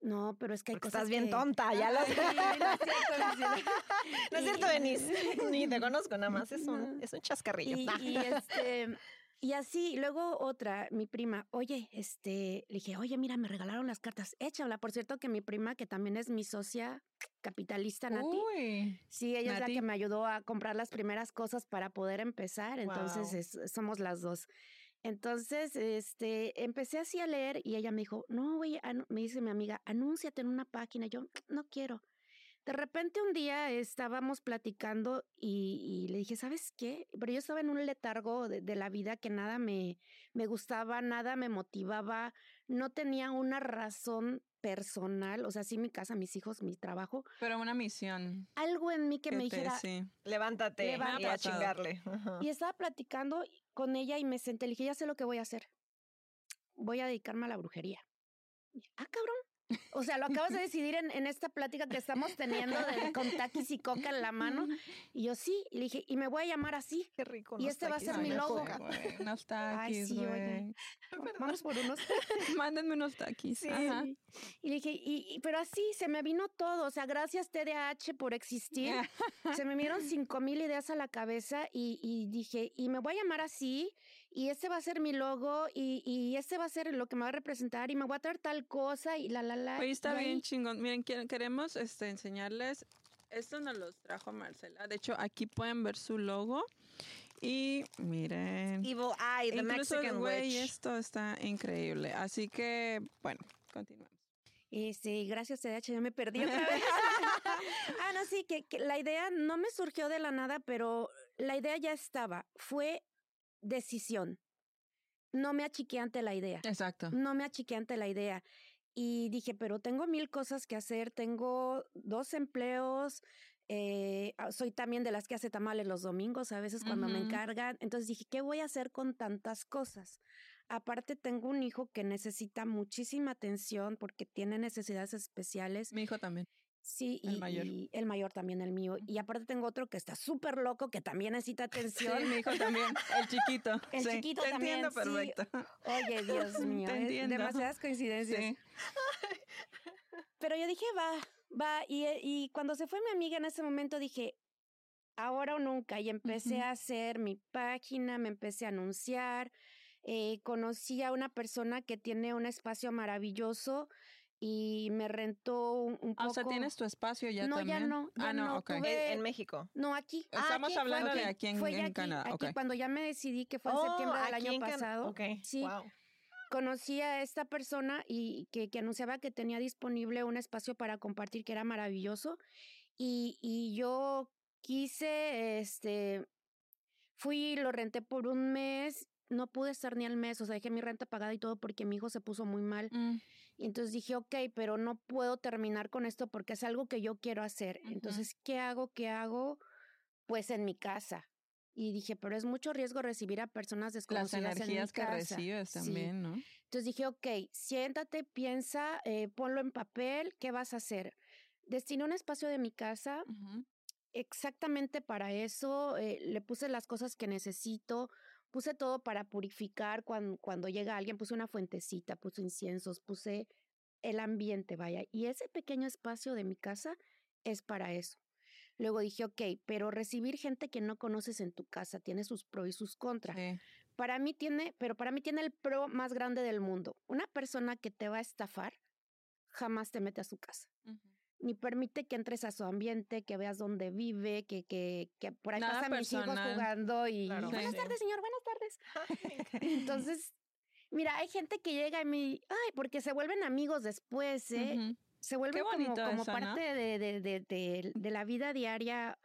No, pero es que hay cosas. Estás bien tonta, ya lo sé. no es cierto, Denise. Ni te conozco nada más. Es un, es un chascarrillo. y este, y así, luego otra, mi prima, oye, este, le dije, oye, mira, me regalaron las cartas, échala. Por cierto, que mi prima, que también es mi socia capitalista, Nati. sí, ella es la que me ayudó a comprar las primeras cosas para poder empezar. Entonces, somos las dos. Entonces, este, empecé así a leer y ella me dijo, no, güey, me dice mi amiga, anúnciate en una página. Yo, no quiero. De repente un día estábamos platicando y, le dije, ¿sabes qué? Pero yo estaba en un letargo de, la vida que nada me, me gustaba, nada me motivaba, no tenía una razón personal, o sea, sí mi casa, mis hijos, mi trabajo. Pero una misión. Algo en mí que, me dijera, levántate, y a chingarle. Y estaba platicando con ella y me senté, le dije, ya sé lo que voy a hacer. Voy a dedicarme a la brujería. Ah, cabrón. O sea, lo acabas de decidir en, en esta plática que estamos teniendo de, con taquis y coca en la mano. Y yo sí, y le dije, y me voy a llamar así. Qué rico. Y este va a ser mi logo. Unos taquis, sí, Vamos por unos. Mándenme unos taquis. Sí. Y le dije, y, pero así se me vino todo. O sea, gracias TDAH por existir. se me vinieron cinco mil ideas a la cabeza y, y dije, y me voy a llamar así y este va a ser mi logo y, y este va a ser lo que me va a representar y me voy a traer tal cosa y la, la, la. Oye, está bien chingón. Miren, queremos este, enseñarles, esto nos los trajo Marcela. De hecho, aquí pueden ver su logo. Y miren. Evil Eye, the Incluso Mexican güey, esto está increíble. Así que, bueno, continuamos. Este, gracias TDH, ya me perdí otra vez. ah, no, sí, que, que, la idea no me surgió de la nada, pero la idea ya estaba. Fue decisión. No me achiqué ante la idea. Exacto. No me achiqué ante la idea. Y dije, pero tengo mil cosas que hacer, tengo dos empleos, eh, ah, soy también de las que hace tamales los domingos, a veces cuando me encargan. Entonces dije, ¿qué voy a hacer con tantas cosas? Aparte, tengo un hijo que necesita muchísima atención porque tiene necesidades especiales. Mi hijo también. Sí, el y, mayor. el mayor también, el mío. Y aparte tengo otro que está súper loco, que también necesita atención. Sí, mi hijo también, el chiquito. El chiquito te también. Entiendo perfecto. Oye, Dios mío, te entiendo. demasiadas coincidencias. Sí. Pero yo dije, va, va. Y, y, cuando se fue mi amiga en ese momento dije, ahora o nunca. Y empecé a hacer mi página, me empecé a anunciar. Eh, conocí a una persona que tiene un espacio maravilloso y me rentó un, poco. Ah, o sea, tienes tu espacio ya no, también. Ya no, ya ah, no, ok. en, México. No, aquí. Estamos ah, hablando de aquí en, fue en Canadá. Aquí, cuando ya me decidí que fue en septiembre del año pasado. Ok, sí. Wow. conocí a esta persona y que, que, anunciaba que tenía disponible un espacio para compartir que era maravilloso. Y, y yo quise, este, fui, lo renté por un mes, no pude estar ni al mes, o sea, dejé mi renta pagada y todo porque mi hijo se puso muy mal. Mm. Y entonces dije, ok, pero no puedo terminar con esto porque es algo que yo quiero hacer. Entonces, ¿qué hago? ¿Qué hago? Pues en mi casa. Y dije, pero es mucho riesgo recibir a personas desconocidas. Las energías que recibes también, ¿no? Entonces dije, ok, siéntate, piensa, eh, ponlo en papel, ¿qué vas a hacer? Destiné un espacio de mi casa exactamente para eso, eh, le puse las cosas que necesito, puse todo para purificar cuando, cuando llega alguien, puse una fuentecita, puse inciensos, puse el ambiente, vaya. Y ese pequeño espacio de mi casa es para eso. Luego dije, ok, pero recibir gente que no conoces en tu casa tiene sus pros y sus contras. Para mí tiene, pero para mí tiene el pro más grande del mundo. Una persona que te va a estafar jamás te mete a su casa. Ni permite que entres a su ambiente, que veas dónde vive, que, que, que por ahí pasan mis hijos jugando y buenas tardes, señor, buenas Entonces, mira, hay gente que llega y me, ay, porque se vuelven amigos después, ¿eh? se vuelve como, como parte de, de, de, de, la vida diaria.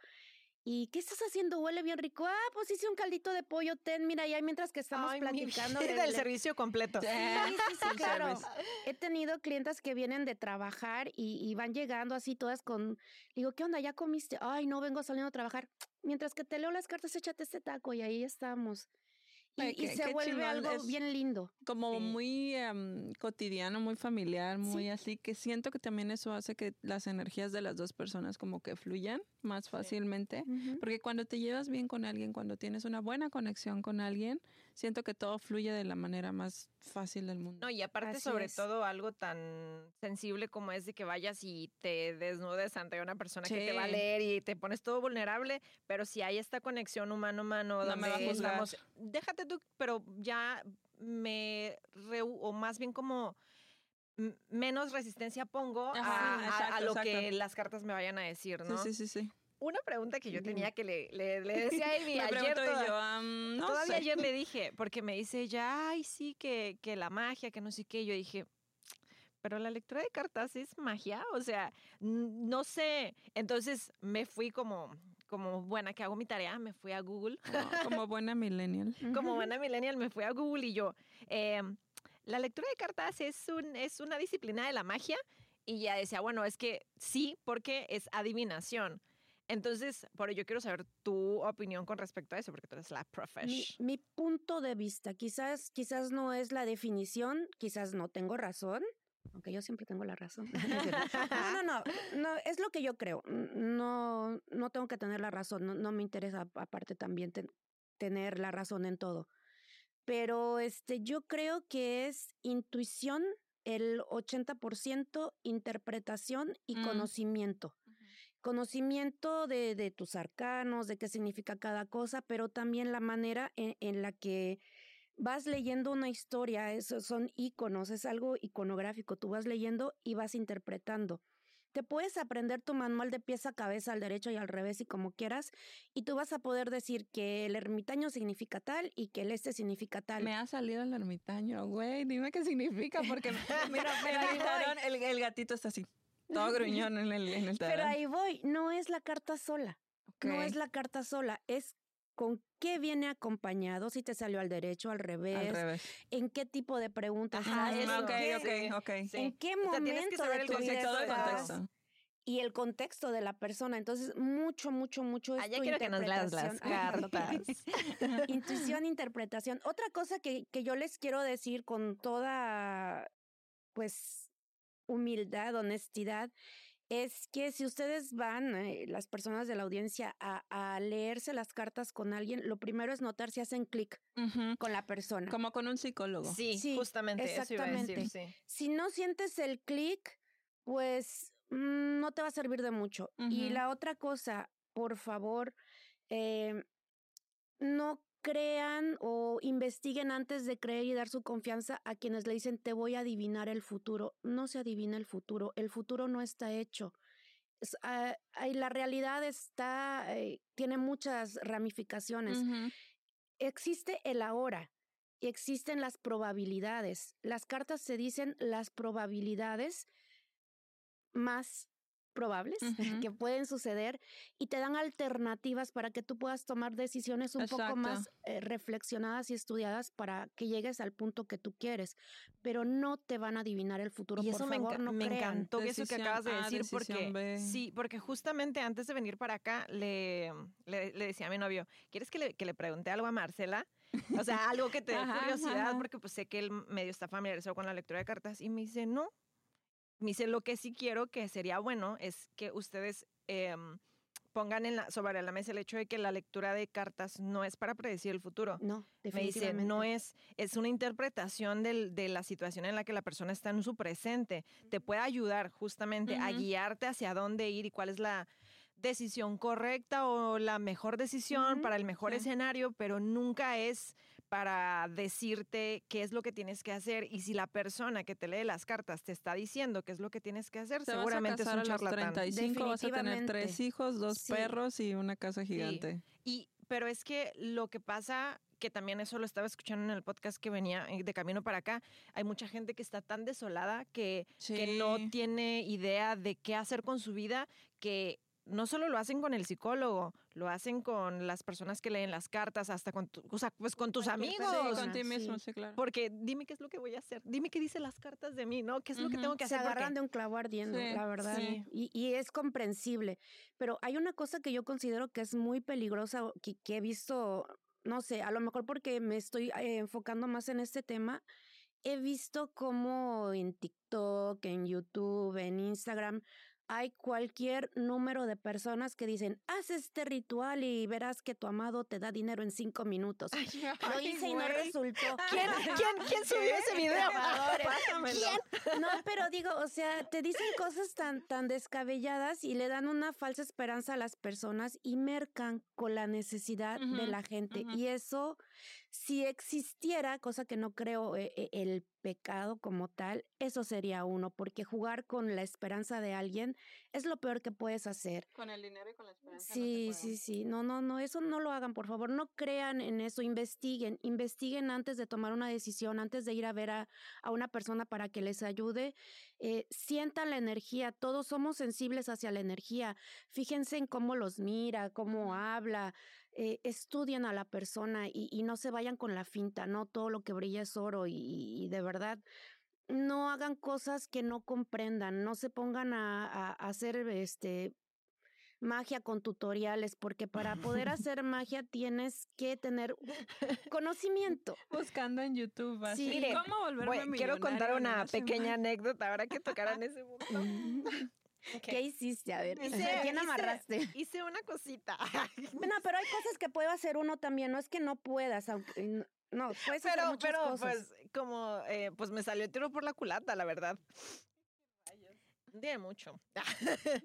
¿Y qué estás haciendo? Huele bien rico. Ah, pues hice un caldito de pollo, ten, mira, ya mientras que estamos platicando. del servicio completo. Sí, sí, sí, claro. He tenido clientas que vienen de trabajar y, y, van llegando así todas con, digo, ¿qué onda? ¿Ya comiste? Ay, no, vengo saliendo a trabajar. Mientras que te leo las cartas, échate este taco y ahí estamos. Y, se vuelve algo bien lindo. Como muy em, cotidiano, muy familiar, muy así, que siento que también eso hace que las energías de las dos personas como que fluyan más fácilmente, porque cuando te llevas bien con alguien, cuando tienes una buena conexión con alguien, siento que todo fluye de la manera más fácil del mundo. No, y aparte sobre todo algo tan sensible como es de que vayas y te desnudes ante una persona que te va a leer y te pones todo vulnerable, pero si hay esta conexión humano-humano me estamos, déjate tú, pero ya me, o más bien como menos resistencia pongo a, lo que las cartas me vayan a decir, ¿no? Sí, sí, sí, sí una pregunta que yo tenía que le, le, decía a Amy ayer. todavía ayer le dije, porque me dice ya, ay, sí, que, que la magia, que no sé qué. Yo dije, pero la lectura de cartas es magia, o sea, no sé. Entonces me fui como, como buena que hago mi tarea, me fui a Google. como buena millennial. como buena millennial, me fui a Google y yo, em, la lectura de cartas es, un, es una disciplina de la magia. Y ya decía, bueno, es que sí, porque es adivinación. Entonces, por ello quiero saber tu opinión con respecto a eso, porque tú eres la profesional. Mi, punto de vista, quizás, quizás no es la definición, quizás no tengo razón, aunque yo siempre tengo la razón. no, no, no, es lo que yo creo. No, no tengo que tener la razón, no, me interesa aparte también tener la razón en todo. Pero este, yo creo que es intuición el 80%, interpretación y mm. conocimiento conocimiento de, de, tus arcanos, de qué significa cada cosa, pero también la manera en, la que vas leyendo una historia, eso son iconos, es algo iconográfico, tú vas leyendo y vas interpretando. Te puedes aprender tu manual de pieza a cabeza, al derecho y al revés y como quieras, y tú vas a poder decir que el ermitaño significa tal y que el este significa tal. Me ha salido el ermitaño, güey, dime qué significa, porque mira, me el, el gatito está así. Todo gruñón en el, en Pero ahí voy, no es la carta sola. No es la carta sola, es con qué viene acompañado, si te salió al derecho, al revés, en qué tipo de preguntas. Ah, ok, ok, ok. En qué momento de tu vida y el contexto de la persona. Entonces, mucho, mucho, mucho es ah, ya quiero que nos las cartas. Intuición, interpretación. Otra cosa que, que yo les quiero decir con toda, pues, humildad, honestidad, es que si ustedes van, eh, las personas de la audiencia, a, leerse las cartas con alguien, lo primero es notar si hacen clic con la persona. Como con un psicólogo. Sí, justamente. Exactamente. Si no sientes el clic, pues mm, no te va a servir de mucho. Y la otra cosa, por favor, eh, no crean o investiguen antes de creer y dar su confianza a quienes le dicen te voy a adivinar el futuro. No se adivina el futuro, el futuro no está hecho. Ah, la realidad está, eh, tiene muchas ramificaciones. Existe el ahora. existen las probabilidades. Las cartas se dicen las probabilidades más probables que pueden suceder y te dan alternativas para que tú puedas tomar decisiones un poco más eh, reflexionadas y estudiadas para que llegues al punto que tú quieres, pero no te van a adivinar el futuro. Y eso me, no me encantó eso que acabas de decir porque sí, porque justamente antes de venir para acá le, le, decía a mi novio, ¿quieres que le, que le pregunte algo a Marcela? O sea, algo que te dé curiosidad, porque pues sé que él medio está familiarizado con la lectura de cartas. Y me dice, no, me dice, lo que sí quiero que sería bueno es que ustedes em, pongan en la, sobre la mesa el hecho de que la lectura de cartas no es para predecir el futuro. No, definitivamente. Me dice, no es, es una interpretación del, de la situación en la que la persona está en su presente. Te puede ayudar justamente a guiarte hacia dónde ir y cuál es la decisión correcta o la mejor decisión para el mejor escenario, pero nunca es para decirte qué es lo que tienes que hacer y si la persona que te lee las cartas te está diciendo qué es lo que tienes que hacer, seguramente es un charlatán. 35 vas a tener tres hijos, dos perros y una casa gigante. Y pero es que lo que pasa que también eso lo estaba escuchando en el podcast que venía eh, de camino para acá, hay mucha gente que está tan desolada que, que no tiene idea de qué hacer con su vida, que no solo lo hacen con el psicólogo, lo hacen con las personas que leen las cartas, hasta con, o sea, pues con tus amigos. con ti mismo, sí. claro. Porque dime qué es lo que voy a hacer, dime qué dicen las cartas de mí, ¿no? ¿Qué es lo que tengo que hacer? Se agarran de un clavo ardiendo, la verdad. Y, y, es comprensible. Pero hay una cosa que yo considero que es muy peligrosa, que, que he visto, no sé, a lo mejor porque me estoy eh, enfocando más en este tema, he visto como en TikTok, en YouTube, en Instagram, hay cualquier número de personas que dicen, haz este ritual y verás que tu amado te da dinero en cinco minutos. Lo hice y no resultó. ¿Quién, quién, quién subió ese video? ¿Quién? No, pero digo, o sea, te dicen cosas tan, tan descabelladas y le dan una falsa esperanza a las personas y mercan con la necesidad de la gente. Y eso si existiera, cosa que no creo, eh, eh, el pecado como tal, eso sería uno, porque jugar con la esperanza de alguien es lo peor que puedes hacer. Con el dinero y con la esperanza. Sí, sí, sí. No, no, no, eso no lo hagan, por favor. No crean en eso, investiguen, investiguen antes de tomar una decisión, antes de ir a ver a, una persona para que les ayude. Eh, sientan la energía, todos somos sensibles hacia la energía. Fíjense en cómo los mira, cómo habla. Eh, estudien a la persona y, no se vayan con la finta, no todo lo que brilla es oro y, de verdad no hagan cosas que no comprendan, no se pongan a, hacer este magia con tutoriales, porque para poder hacer magia tienes que tener conocimiento. Buscando en YouTube, así. ¿cómo volverme Quiero contar una pequeña anécdota ahora que tocaran ese punto. ¿Qué hiciste? A ver, ¿quién amarraste? Hice, una cosita. bueno, pero hay cosas que puede hacer uno también, no es que no puedas, aunque no, puedes hacer muchas pero, cosas. pues, como, eh, pues me salió el tiro por la culata, la verdad. Tiene mucho.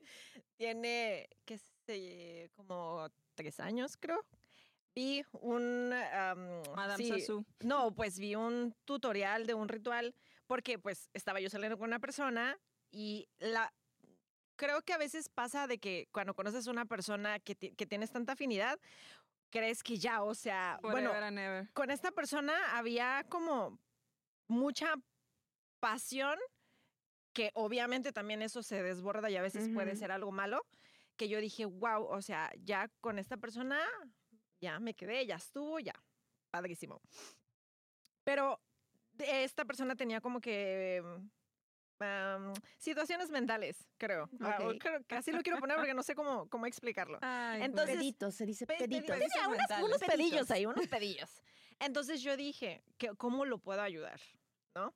Tiene, qué sé, como tres años, creo. Vi un... Madame Sassou. No, pues vi un tutorial de un ritual porque pues estaba yo saliendo con una persona y la, creo que a veces pasa de que cuando conoces a una persona que, que tienes tanta afinidad, crees que ya, o sea, bueno, con esta persona había como mucha pasión, que obviamente también eso se desborda y a veces puede ser algo malo, que yo dije, wow, o sea, ya con esta persona, ya me quedé, ya estuvo, ya, padrísimo. Pero esta persona tenía como que situaciones mentales, creo. Ah, así lo quiero poner porque no sé cómo, cómo explicarlo. Pues. Entonces, peditos, se dice peditos. unos pedillos ahí, unos pedillos. Entonces yo dije, ¿cómo lo puedo ayudar? ¿No?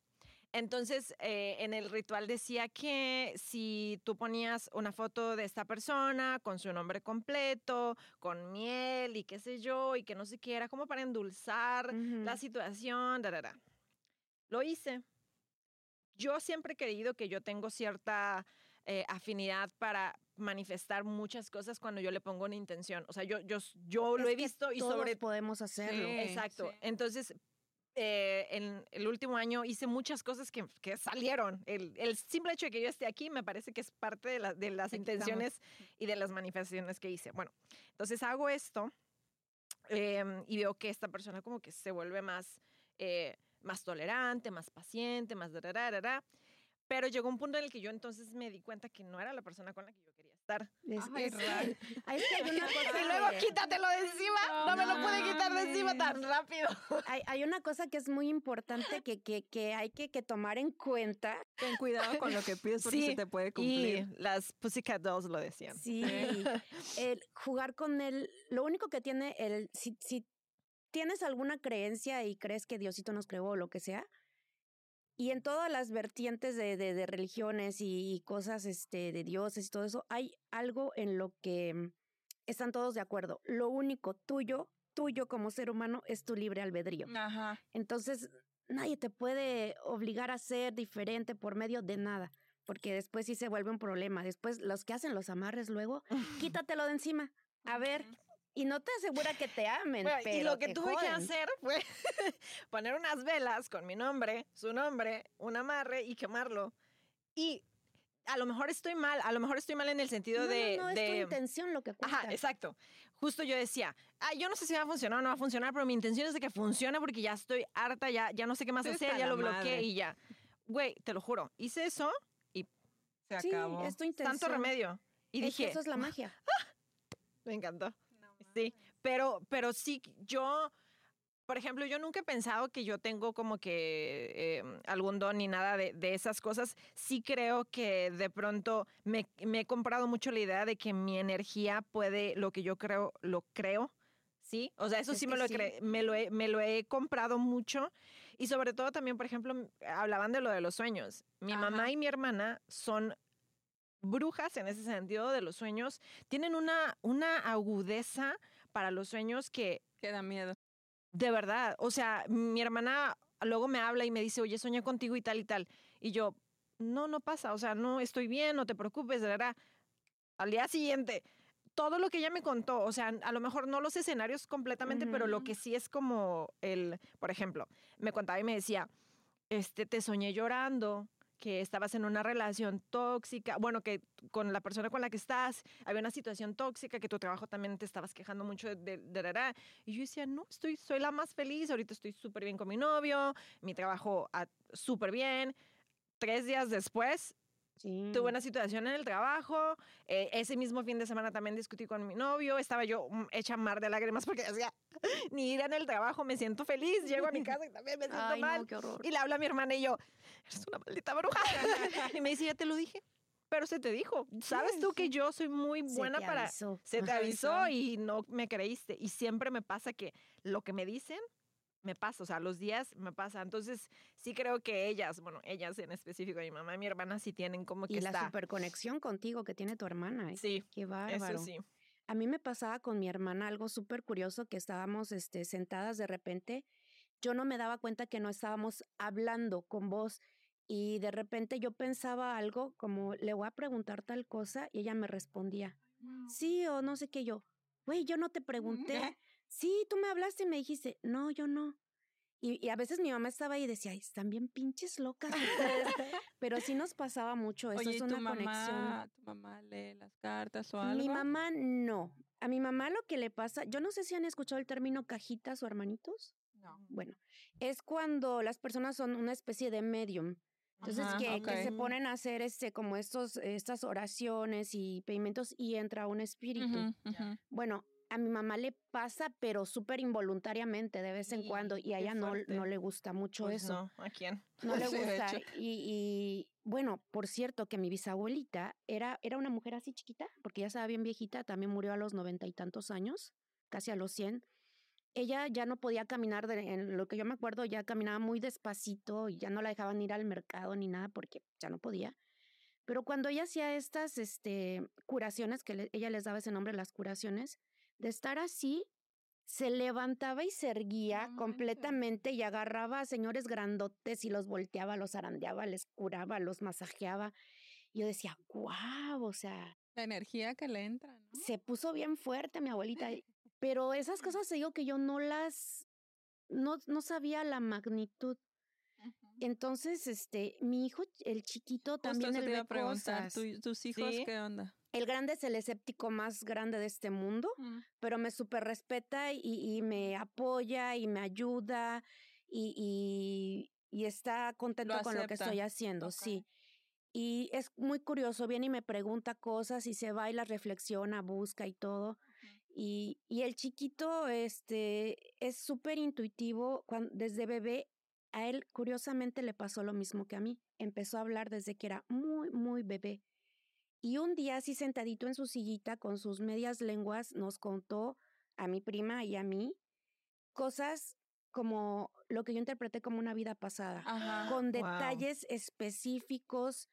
Entonces, eh, en el ritual decía que si tú ponías una foto de esta persona con su nombre completo, con miel y qué sé yo, y que no sé qué, era como para endulzar la situación, Lo hice yo siempre he creído que yo tengo cierta eh, afinidad para manifestar muchas cosas cuando yo le pongo una intención. O sea, yo, yo, yo lo he visto y todos sobre... podemos hacerlo. Exacto. Entonces, eh, en el último año hice muchas cosas que, que salieron. El, el, simple hecho de que yo esté aquí me parece que es parte de, de las intenciones y de las manifestaciones que hice. Bueno, entonces hago esto em, y veo que esta persona como que se vuelve más eh, más tolerante, más paciente, más... Pero llegó un punto en el que yo entonces me di cuenta que no era la persona con la que yo quería estar. Es, es, es, hay una cosa y luego quítatelo de encima. No, me lo pude quitar de encima tan rápido. Hay, hay una cosa que es muy importante que, que, que hay que, que, tomar en cuenta. Ten cuidado con lo que pides porque se te puede cumplir. Y las Pussycat Dolls lo decían. Sí. el jugar con él, lo único que tiene el, si, si tienes alguna creencia y crees que Diosito nos creó o lo que sea, y en todas las vertientes de, de, de religiones y, y, cosas este, de dioses y todo eso, hay algo en lo que mm, están todos de acuerdo. Lo único tuyo, tuyo como ser humano, es tu libre albedrío. Ajá. Entonces, nadie te puede obligar a ser diferente por medio de nada, porque después sí se vuelve un problema. Después, los que hacen los amarres luego, quítatelo de encima. A ver, y no te asegura que te amen. Bueno, pero y lo que tuve joden. que hacer fue poner unas velas con mi nombre, su nombre, un amarre y quemarlo. Y a lo mejor estoy mal, a lo mejor estoy mal en el sentido no, de, no, no, de... es tu intención lo que cuenta. Ajá, exacto. Justo yo decía, ah, yo no sé si va a funcionar o no va a funcionar, pero mi intención es de que funcione porque ya estoy harta, ya, ya no sé qué más hacer, ya lo bloqueé madre. y ya. Güey, te lo juro, hice eso y Se sí, acabó. es tu intención. tanto remedio. Y Es que dije, eso es la magia. me encantó. Sí, pero, pero sí, yo, por ejemplo, yo nunca he pensado que yo tengo como que eh, algún don ni nada de, de, esas cosas. Sí creo que de pronto me, me, he comprado mucho la idea de que mi energía puede, lo que yo creo, lo creo. Sí, o sea, eso Es sí, me lo, he sí. cre- me, lo he, me lo he comprado mucho. Y sobre todo también, por ejemplo, hablaban de lo de los sueños. Mi Ajá. mamá y mi hermana son brujas en ese sentido de los sueños. Tienen una, una agudeza para los sueños que Que da miedo. de verdad, o sea, mi hermana luego me habla y me dice, oye, soñé contigo y tal y tal. Y yo, no, no pasa, o sea, no estoy bien, no te preocupes, de verdad. Al día siguiente, todo lo que ella me contó, o sea, a lo mejor no los escenarios completamente, pero lo que sí es como el, por ejemplo, me contaba y me decía, este, te soñé llorando, que estabas en una relación tóxica, bueno, que con la persona con la que estás había una situación tóxica, que tu trabajo también te estabas quejando mucho de, de, de, de, y yo decía, no, estoy, soy la más feliz, ahorita estoy súper bien con mi novio, mi trabajo ah, súper bien. Tres días después, Sí. tuve una situación en el trabajo, eh, ese mismo fin de semana también discutí con mi novio, estaba yo mm, hecha mar de lágrimas porque decía, ni ir en el trabajo, me siento feliz, llego a mi casa y también me siento Ay, mal. no, qué horror. Y le habla a mi hermana y yo, eres una maldita bruja. y me dice, ya te lo dije. Pero se te dijo, sabes tú que yo soy muy Se buena te para... avisó. Se te avisó. y no me creíste. Y siempre me pasa que lo que me dicen, me pasa. O sea, los días me pasa. Entonces, sí creo que ellas, bueno, ellas en específico, mi mamá y mi hermana sí tienen como que Y la está... superconexión contigo que tiene tu hermana. ¿eh? Sí, Qué bárbaro. eso sí. A mí me pasaba con mi hermana algo súper curioso que estábamos este, sentadas de repente. Yo no me daba cuenta que no estábamos hablando con vos y de repente yo pensaba algo como le voy a preguntar tal cosa y ella me respondía sí o no sé qué yo. Güey, yo no te pregunté. Sí, tú me hablaste y me dijiste, no, yo no. Y, y, a veces mi mamá estaba ahí y decía, Ay, están bien pinches locas ustedes. Pero sí nos pasaba mucho, eso Oye, es ¿y una tu mamá, conexión. ¿Tu mamá lee las cartas o algo? Mi mamá no. A mi mamá lo que le pasa, yo no sé si han escuchado el término cajitas o hermanitos. No. Bueno, es cuando las personas son una especie de medium. Entonces, Ajá, que, ok. que se ponen a hacer este, como estos, estas oraciones y pedimentos y entra un espíritu. Ujú, ujú. Bueno, a mi mamá le pasa, pero súper involuntariamente de vez en Y, cuando, y a ella no, no le gusta mucho Pues eso. no, ¿a quién? No le gusta. Y, y, bueno, por cierto, que mi bisabuelita era, era una mujer así chiquita, porque ya estaba bien viejita, también murió a los noventa y tantos años, casi a los cien. Ella ya no podía caminar, de, en lo que yo me acuerdo, ya caminaba muy despacito y ya no la dejaban ir al mercado ni nada porque ya no podía. Pero cuando ella hacía estas este, curaciones, que le, ella les daba ese nombre, las curaciones, de estar así, se levantaba y se erguía No completamente y agarraba a señores grandotes y los volteaba, los arandeaba, les curaba, los masajeaba. Y yo decía, wow, o sea, La energía que le entra, ¿no? se puso bien fuerte mi abuelita. Pero esas cosas te digo que yo no las, no, no sabía la magnitud. Entonces, este, mi hijo, el chiquito, Justo también él te iba ve a preguntar. cosas. ¿tu- ¿Tus hijos ¿Sí? qué onda? El grande es el escéptico más grande de este mundo, Mm. pero me súper respeta y, y me apoya y me ayuda. y, y, está contento con lo que estoy haciendo, sí. Y es muy curioso, viene y me pregunta cosas y se va y las reflexiona, busca y todo. Y, y el chiquito este, es súper intuitivo. desde bebé, a él curiosamente le pasó lo mismo que a mí. Empezó a hablar desde que era muy, muy bebé. Y un día así sentadito en su sillita con sus medias lenguas nos contó a mi prima y a mí cosas como lo que yo interpreté como una vida pasada, con detalles específicos,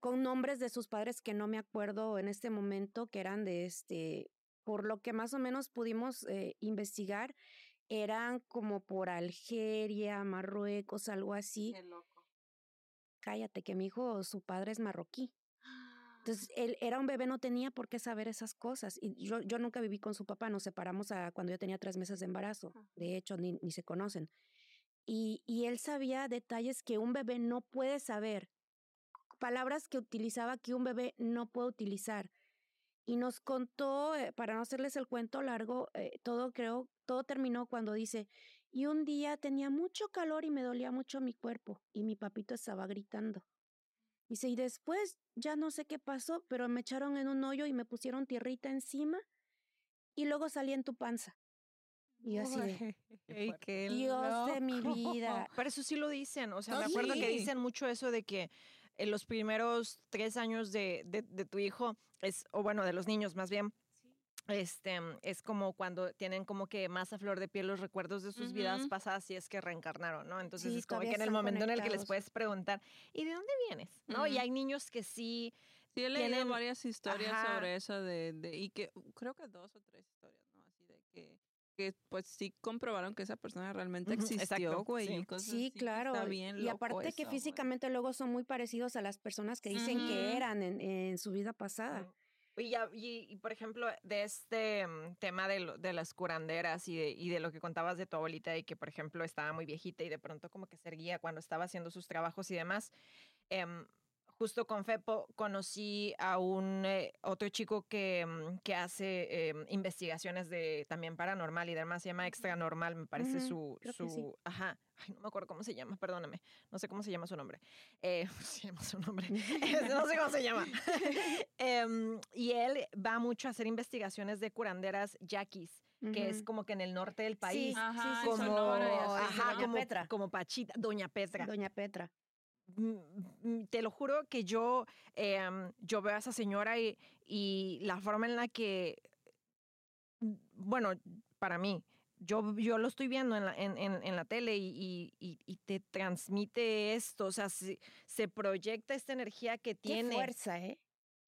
con nombres de sus padres que no me acuerdo en este momento, que eran de este, por lo que más o menos pudimos eh, investigar, eran como por Algeria, Marruecos, algo así. Qué loco. Cállate, que mi hijo, su padre es marroquí. Entonces, él era un bebé, no tenía por qué saber esas cosas. Y yo, yo nunca viví con su papá, nos separamos a, cuando yo tenía tres meses de embarazo. De hecho, ni, ni se conocen. Y, y él sabía detalles que un bebé no puede saber. Palabras que utilizaba que un bebé no puede utilizar y nos contó, eh, para no hacerles el cuento largo, eh, todo creo, todo terminó cuando dice, y un día tenía mucho calor y me dolía mucho mi cuerpo y mi papito estaba gritando. Dice, y después ya no sé qué pasó, pero me echaron en un hoyo y me pusieron tierrita encima y luego salí en tu panza. Y así Dios de mi vida. Pero eso sí lo dicen, o sea, me acuerdo que dicen mucho eso de que en los primeros tres años de, de, tu hijo, es, o bueno, de los niños más bien, este, es como cuando tienen como que más a flor de piel los recuerdos de sus vidas pasadas y es que reencarnaron, ¿no? Entonces es como que en el momento en el que les puedes preguntar, ¿y de dónde vienes? ¿No? Y hay niños que sí... Sí, he leído varias historias sobre eso de, de, y que creo que dos o tres historias, ¿no? Así de que que pues sí comprobaron que esa persona realmente existió, güey. Sí, claro. y aparte que físicamente luego son muy parecidos a las personas que dicen que eran en, su vida pasada. Y, ya, y, por ejemplo, de este mm, tema de, de las curanderas y de, y de, lo que contabas de tu abuelita y que, por ejemplo, estaba muy viejita y de pronto como que se erguía cuando estaba haciendo sus trabajos y demás, eh, justo con Fepo conocí a un eh, otro chico que, mm, que hace em, investigaciones de también paranormal y demás, se llama Extra Normal, me parece su, su ajá, ay, no me acuerdo cómo se llama, perdóname, no sé cómo se llama su nombre, eh, se llama su nombre, no sé cómo se llama. Em, y él va mucho a hacer investigaciones de curanderas yaquis que es como que en el norte del país, como, ajá, como, Petra. como Pachita, Doña Petra. Doña Petra. Te lo juro que yo, em, yo veo a esa señora y, y, la forma en la que, bueno, para mí, yo, yo lo estoy viendo en la, en, en, la tele y, y, y, te transmite esto, o sea, se, se proyecta esta energía que tiene. Qué fuerza, ¿eh?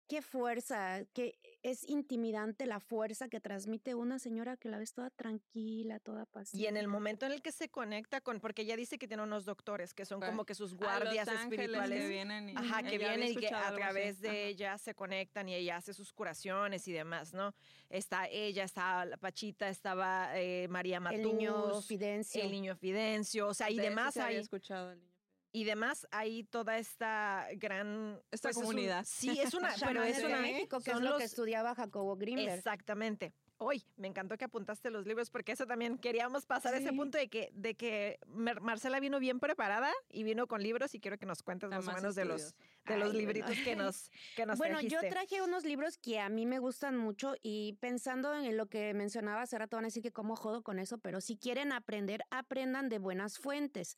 Qué fuerza, qué es intimidante la fuerza que transmite una señora que la ves toda tranquila, toda paciente. Y en el momento en el que se conecta con, porque ella dice que tiene unos doctores que son como que sus guardias espirituales. Que vienen y, Ajá, que vienen y que a través de ella se conectan y ella hace sus curaciones y demás, ¿no? Está ella, está la Pachita, estaba eh, María Matús. El niño Fidencio. El niño Fidencio, o sea, y demás. ahí. escuchado el niño y demás hay toda esta gran esta pues, comunidad. sí, es una, pero es una México que es lo que estudiaba Jacobo Greenberg. Exactamente. Hoy me encantó que apuntaste los libros porque eso también queríamos pasar ese punto de que, de que Marcela vino bien preparada y vino con libros y quiero que nos cuentes más, o menos de los, de los libritos que nos, que nos Bueno, yo traje unos libros que a mí me gustan mucho y pensando en lo que mencionabas, ahora te van a decir que cómo jodo con eso, pero si quieren aprender, aprendan de buenas fuentes.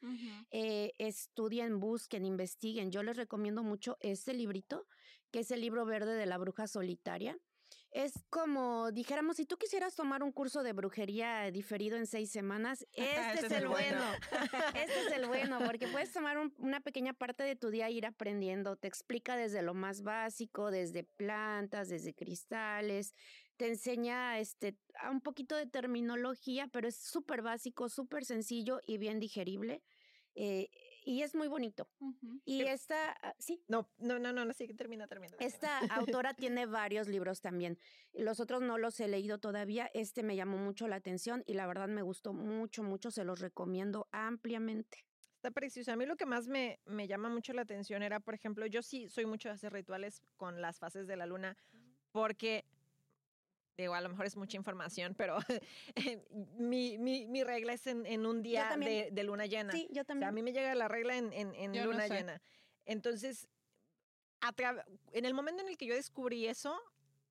Eh, estudien, busquen, investiguen. Yo les recomiendo mucho este librito, que es el libro verde de la bruja solitaria es como dijéramos, si tú quisieras tomar un curso de brujería diferido en seis semanas, este es el bueno. este es el bueno, porque puedes tomar una pequeña parte de tu día e ir aprendiendo. Te explica desde lo más básico, desde plantas, desde cristales. Te enseña este, a un poquito de terminología, pero es súper básico, súper sencillo y bien digerible. Eh, y es muy bonito. Y esta, ah, sí. No, no, no, no, sí, termina, termina. Esta autora tiene varios libros también. Los otros no los he leído todavía. Este me llamó mucho la atención y la verdad me gustó mucho, mucho. Se los recomiendo ampliamente. Está precioso. A mí lo que más me, me llama mucho la atención era, por ejemplo, yo sí soy mucho de hacer rituales con las fases de la luna porque digo, a lo mejor es mucha información, pero mi, mi, mi, regla es en, un día de, luna llena. Sí, yo también. a mí me llega la regla en, en luna llena. Entonces, en el momento en el que yo descubrí eso,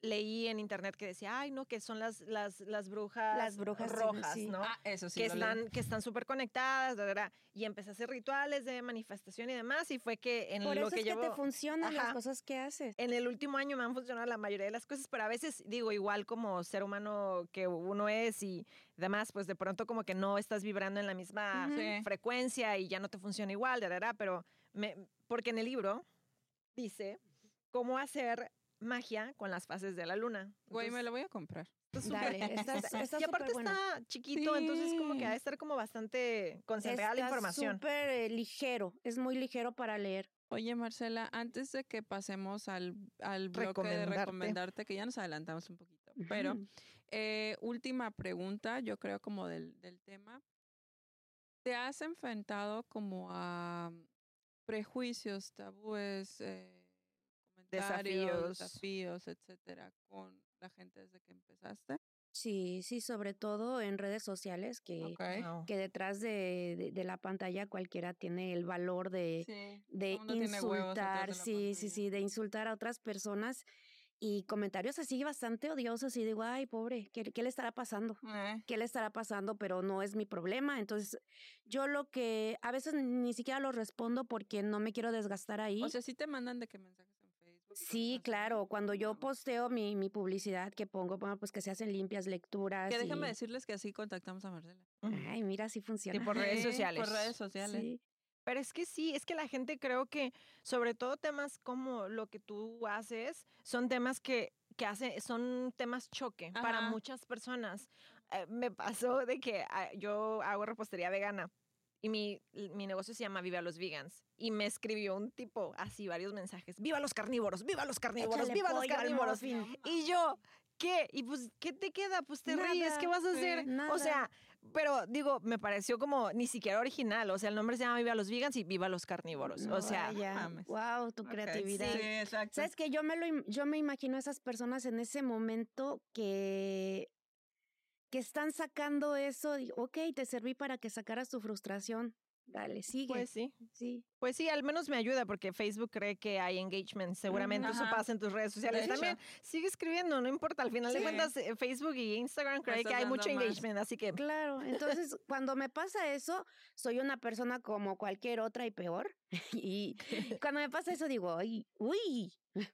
leí en internet que decía, ay, no, que son las, las, las brujas, las brujas rojas, ¿no? Ah, eso sí. Que están, que están súper conectadas, verdad y empecé a hacer rituales de manifestación y demás, y fue que en Por lo eso que es que te funcionan las cosas que haces. En el último año me han funcionado la mayoría de las cosas, pero a veces, digo, igual como ser humano que uno es y demás, pues de pronto como que no estás vibrando en la misma frecuencia y ya no te funciona igual, verdad pero me, porque en el libro dice cómo hacer magia con las fases de la luna. Güey, me lo voy a comprar. Dale, está, y aparte está chiquito, entonces como que ha de estar como bastante concentrada la información. súper eh, ligero, es muy ligero para leer. Oye, Marcela, antes de que pasemos al, al bloque de recomendarte, que ya nos adelantamos un poquito, pero eh, última pregunta, yo creo como del, del tema. ¿Te has enfrentado como a prejuicios, tabúes, eh, desafíos, desafíos, etcétera, con la gente desde que empezaste? Sí, sí, sobre todo en redes sociales, que, que detrás de, de, la pantalla cualquiera tiene el valor de, de insultar, sí, sí, sí, de insultar a otras personas y comentarios así bastante odiosos y digo, ay, pobre, ¿qué, qué le estará pasando? Eh. ¿Qué le estará pasando? Pero no es mi problema. Entonces, yo lo que a veces ni siquiera lo respondo porque no me quiero desgastar ahí. O sea, sí te mandan de qué mensajes Sí, claro. Cuando yo posteo mi, mi publicidad que pongo, bueno, pues que se hacen limpias lecturas. Que déjame decirles que así contactamos a Marcela. Ay, mira, así funciona. Y por redes sociales. Por redes sociales. Sí. Pero es que sí, es que la gente creo que, sobre todo temas como lo que tú haces, son temas que, que hace, son temas choque para muchas personas. Eh, me pasó de que ah, yo hago repostería vegana y mi, mi negocio se llama Viva los Vegans. Y me escribió un tipo así varios mensajes. ¡Viva los carnívoros! ¡Viva los carnívoros! ¡Viva los carnívoros! Y yo, ¿qué? Y pues, ¿qué te queda? Pues te ríes, ¿qué vas a hacer? O sea, pero digo, me pareció como ni siquiera original. O sea, el nombre se llama Viva los Vegans y Viva los carnívoros. o sea, wow, tu creatividad. Sí, exacto. Sabes que yo me lo yo me imagino a esas personas en ese momento que que están sacando eso, y, ok, te serví para que sacaras tu frustración. Dale, sigue. Pues sí. Sí. Pues sí, al menos me ayuda porque Facebook cree que hay engagement. Seguramente eso pasa en tus redes sociales también. Sigue escribiendo, no importa. Al final de cuentas, eh, Facebook y Instagram cree que hay mucho engagement, así que. Claro. Entonces, cuando me pasa eso, soy una persona como cualquier otra y peor. y cuando me pasa eso, digo, uy.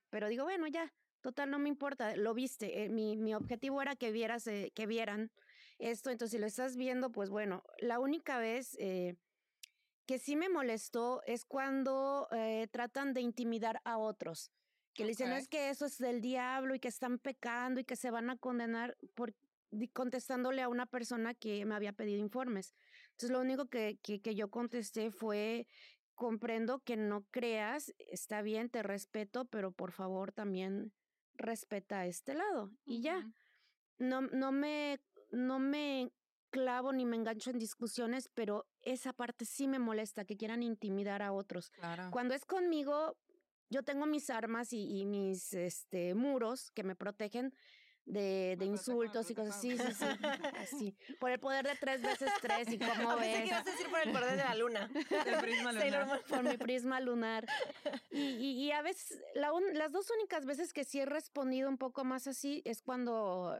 Pero digo, bueno, ya Total, no me importa, lo viste. Eh, mi, mi, objetivo era que vieras, eh, que vieran esto. Entonces, si lo estás viendo, pues bueno, la única vez eh, que sí me molestó es cuando tratan de intimidar a otros. Que le dicen, es que eso es del diablo y que están pecando y que se van a condenar por contestándole a una persona que me había pedido informes. Entonces, lo único que, que, que yo contesté fue comprendo que no creas, está bien, te respeto, pero por favor también respeta este lado y ya. No, no me, no me clavo ni me engancho en discusiones, pero esa parte sí me molesta, que quieran intimidar a otros. Cuando es conmigo, yo tengo mis armas y, y mis este, muros que me protegen, de, de insultos y cosas así, sí, sí, así. Por el poder de tres veces tres y cómo ves. que ibas a decir por el poder de la luna. El prisma lunar. Por mi prisma lunar. Y, y, y a veces, la las dos únicas veces que sí he respondido un poco más así es cuando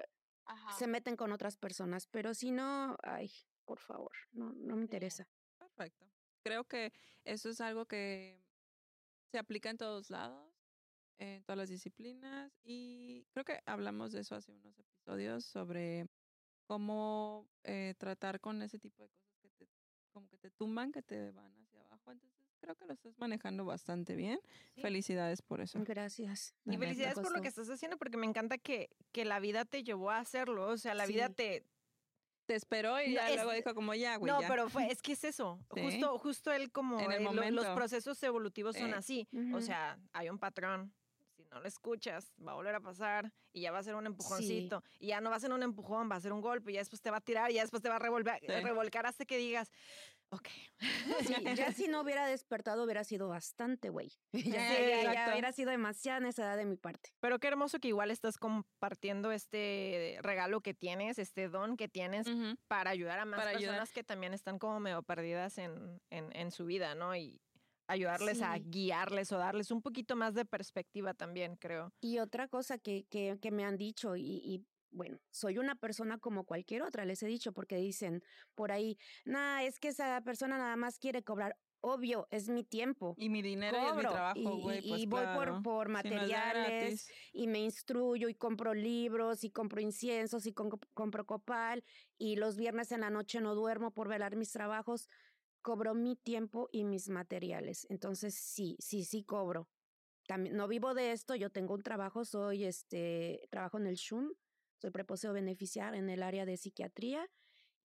se meten con otras personas, pero si no, ay, por favor, no, no me interesa. Perfecto. Creo que eso es algo que se aplica en todos lados en todas las disciplinas y creo que hablamos de eso hace unos episodios sobre cómo eh, tratar con ese tipo de cosas que te como que te tumban, que te van hacia abajo. Entonces creo que lo estás manejando bastante bien. Felicidades por eso. Gracias. Y felicidades por lo que estás haciendo porque me encanta que, que la vida te llevó a hacerlo. O sea, la vida te, te esperó y ya luego dijo como ya, güey. No, pero fue, es que es eso. Justo, justo él como en el los procesos evolutivos son así. O sea, hay un patrón no lo escuchas, va a volver a pasar y ya va a ser un empujoncito. Y ya no va a ser un empujón, va a ser un golpe y ya después te va a tirar y ya después te va a revolver, revolcar hasta que digas, Ok. Sí, ya si no hubiera despertado hubiera sido bastante, güey. Ya, ya, hubiera sido demasiada necesidad de mi parte. Pero qué hermoso que igual estás compartiendo este regalo que tienes, este don que tienes para ayudar a más personas que también están como medio perdidas en, en, en su vida, ¿no? Y, ayudarles a guiarles o darles un poquito más de perspectiva también, creo. Y otra cosa que, que, que me han dicho, y, y, bueno, soy una persona como cualquier otra, les he dicho, porque dicen por ahí, nada, es que esa persona nada más quiere cobrar. Obvio, es mi tiempo. Y mi dinero y mi trabajo, güey. Y, pues voy por, por materiales y me instruyo y compro libros y compro inciensos y compro copal y los viernes en la noche no duermo por velar mis trabajos. Cobro mi tiempo y mis materiales. Entonces, sí, sí, sí cobro. También, no vivo de esto, yo tengo un trabajo, soy este, trabajo en el SHUM, soy preposeo beneficiar en el área de psiquiatría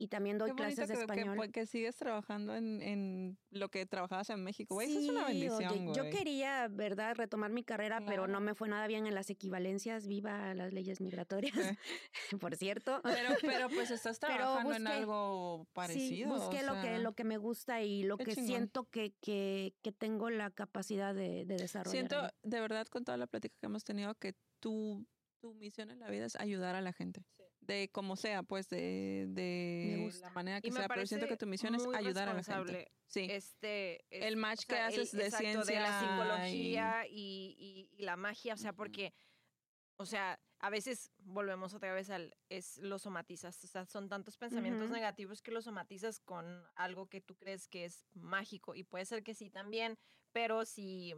y también doy clases de español. Que, que, sigues trabajando en, en, lo que trabajabas en México, güey. Eso es una bendición, Yo quería, ¿verdad?, retomar mi carrera, pero no me fue nada bien en las equivalencias. Viva las leyes migratorias, por cierto. Pero, pero pues estás trabajando en algo parecido. Sí, busqué lo, que, lo que me gusta y lo que siento que, que, que, tengo la capacidad de, de desarrollar. Siento, de verdad, con toda la plática que hemos tenido, que tú tu misión en la vida es ayudar a la gente. De como sea, pues, de, de la manera que sea. Pero siento que tu misión es ayudar a la gente. Sí. Este, el match que haces de ciencia. de la psicología y... Y, la magia. O sea, porque, o sea, a veces volvemos otra vez al, es lo somatizas. O sea, son tantos pensamientos negativos que lo somatizas con algo que tú crees que es mágico. Y puede ser que sí también, pero si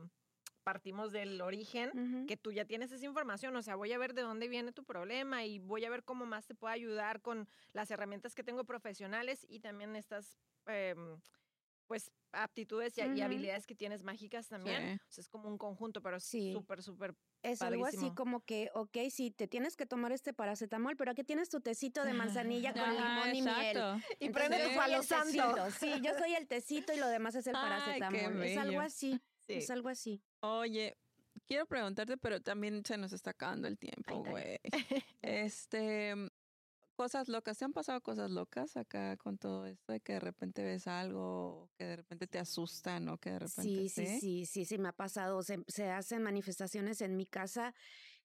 partimos del origen, que tú ya tienes esa información, o sea, voy a ver de dónde viene tu problema y voy a ver cómo más te puedo ayudar con las herramientas que tengo profesionales y también estas, em, pues, aptitudes y, habilidades que tienes mágicas también. O sea, es como un conjunto, pero sí. súper, súper es algo así como que, ok, sí, te tienes que tomar este paracetamol, pero aquí tienes tu tecito de manzanilla con limón y miel. Y prende tu palo santo. Sí, yo soy el tecito y lo demás es el paracetamol. es algo así. Es algo así. Oye, quiero preguntarte, pero también se nos está acabando el tiempo, güey. este, cosas locas, ¿te han pasado cosas locas acá con todo esto de que de repente ves algo, que de repente te asustan o que de repente... Sí, sí, sí, sí, sí, me ha pasado. Se, se hacen manifestaciones en mi casa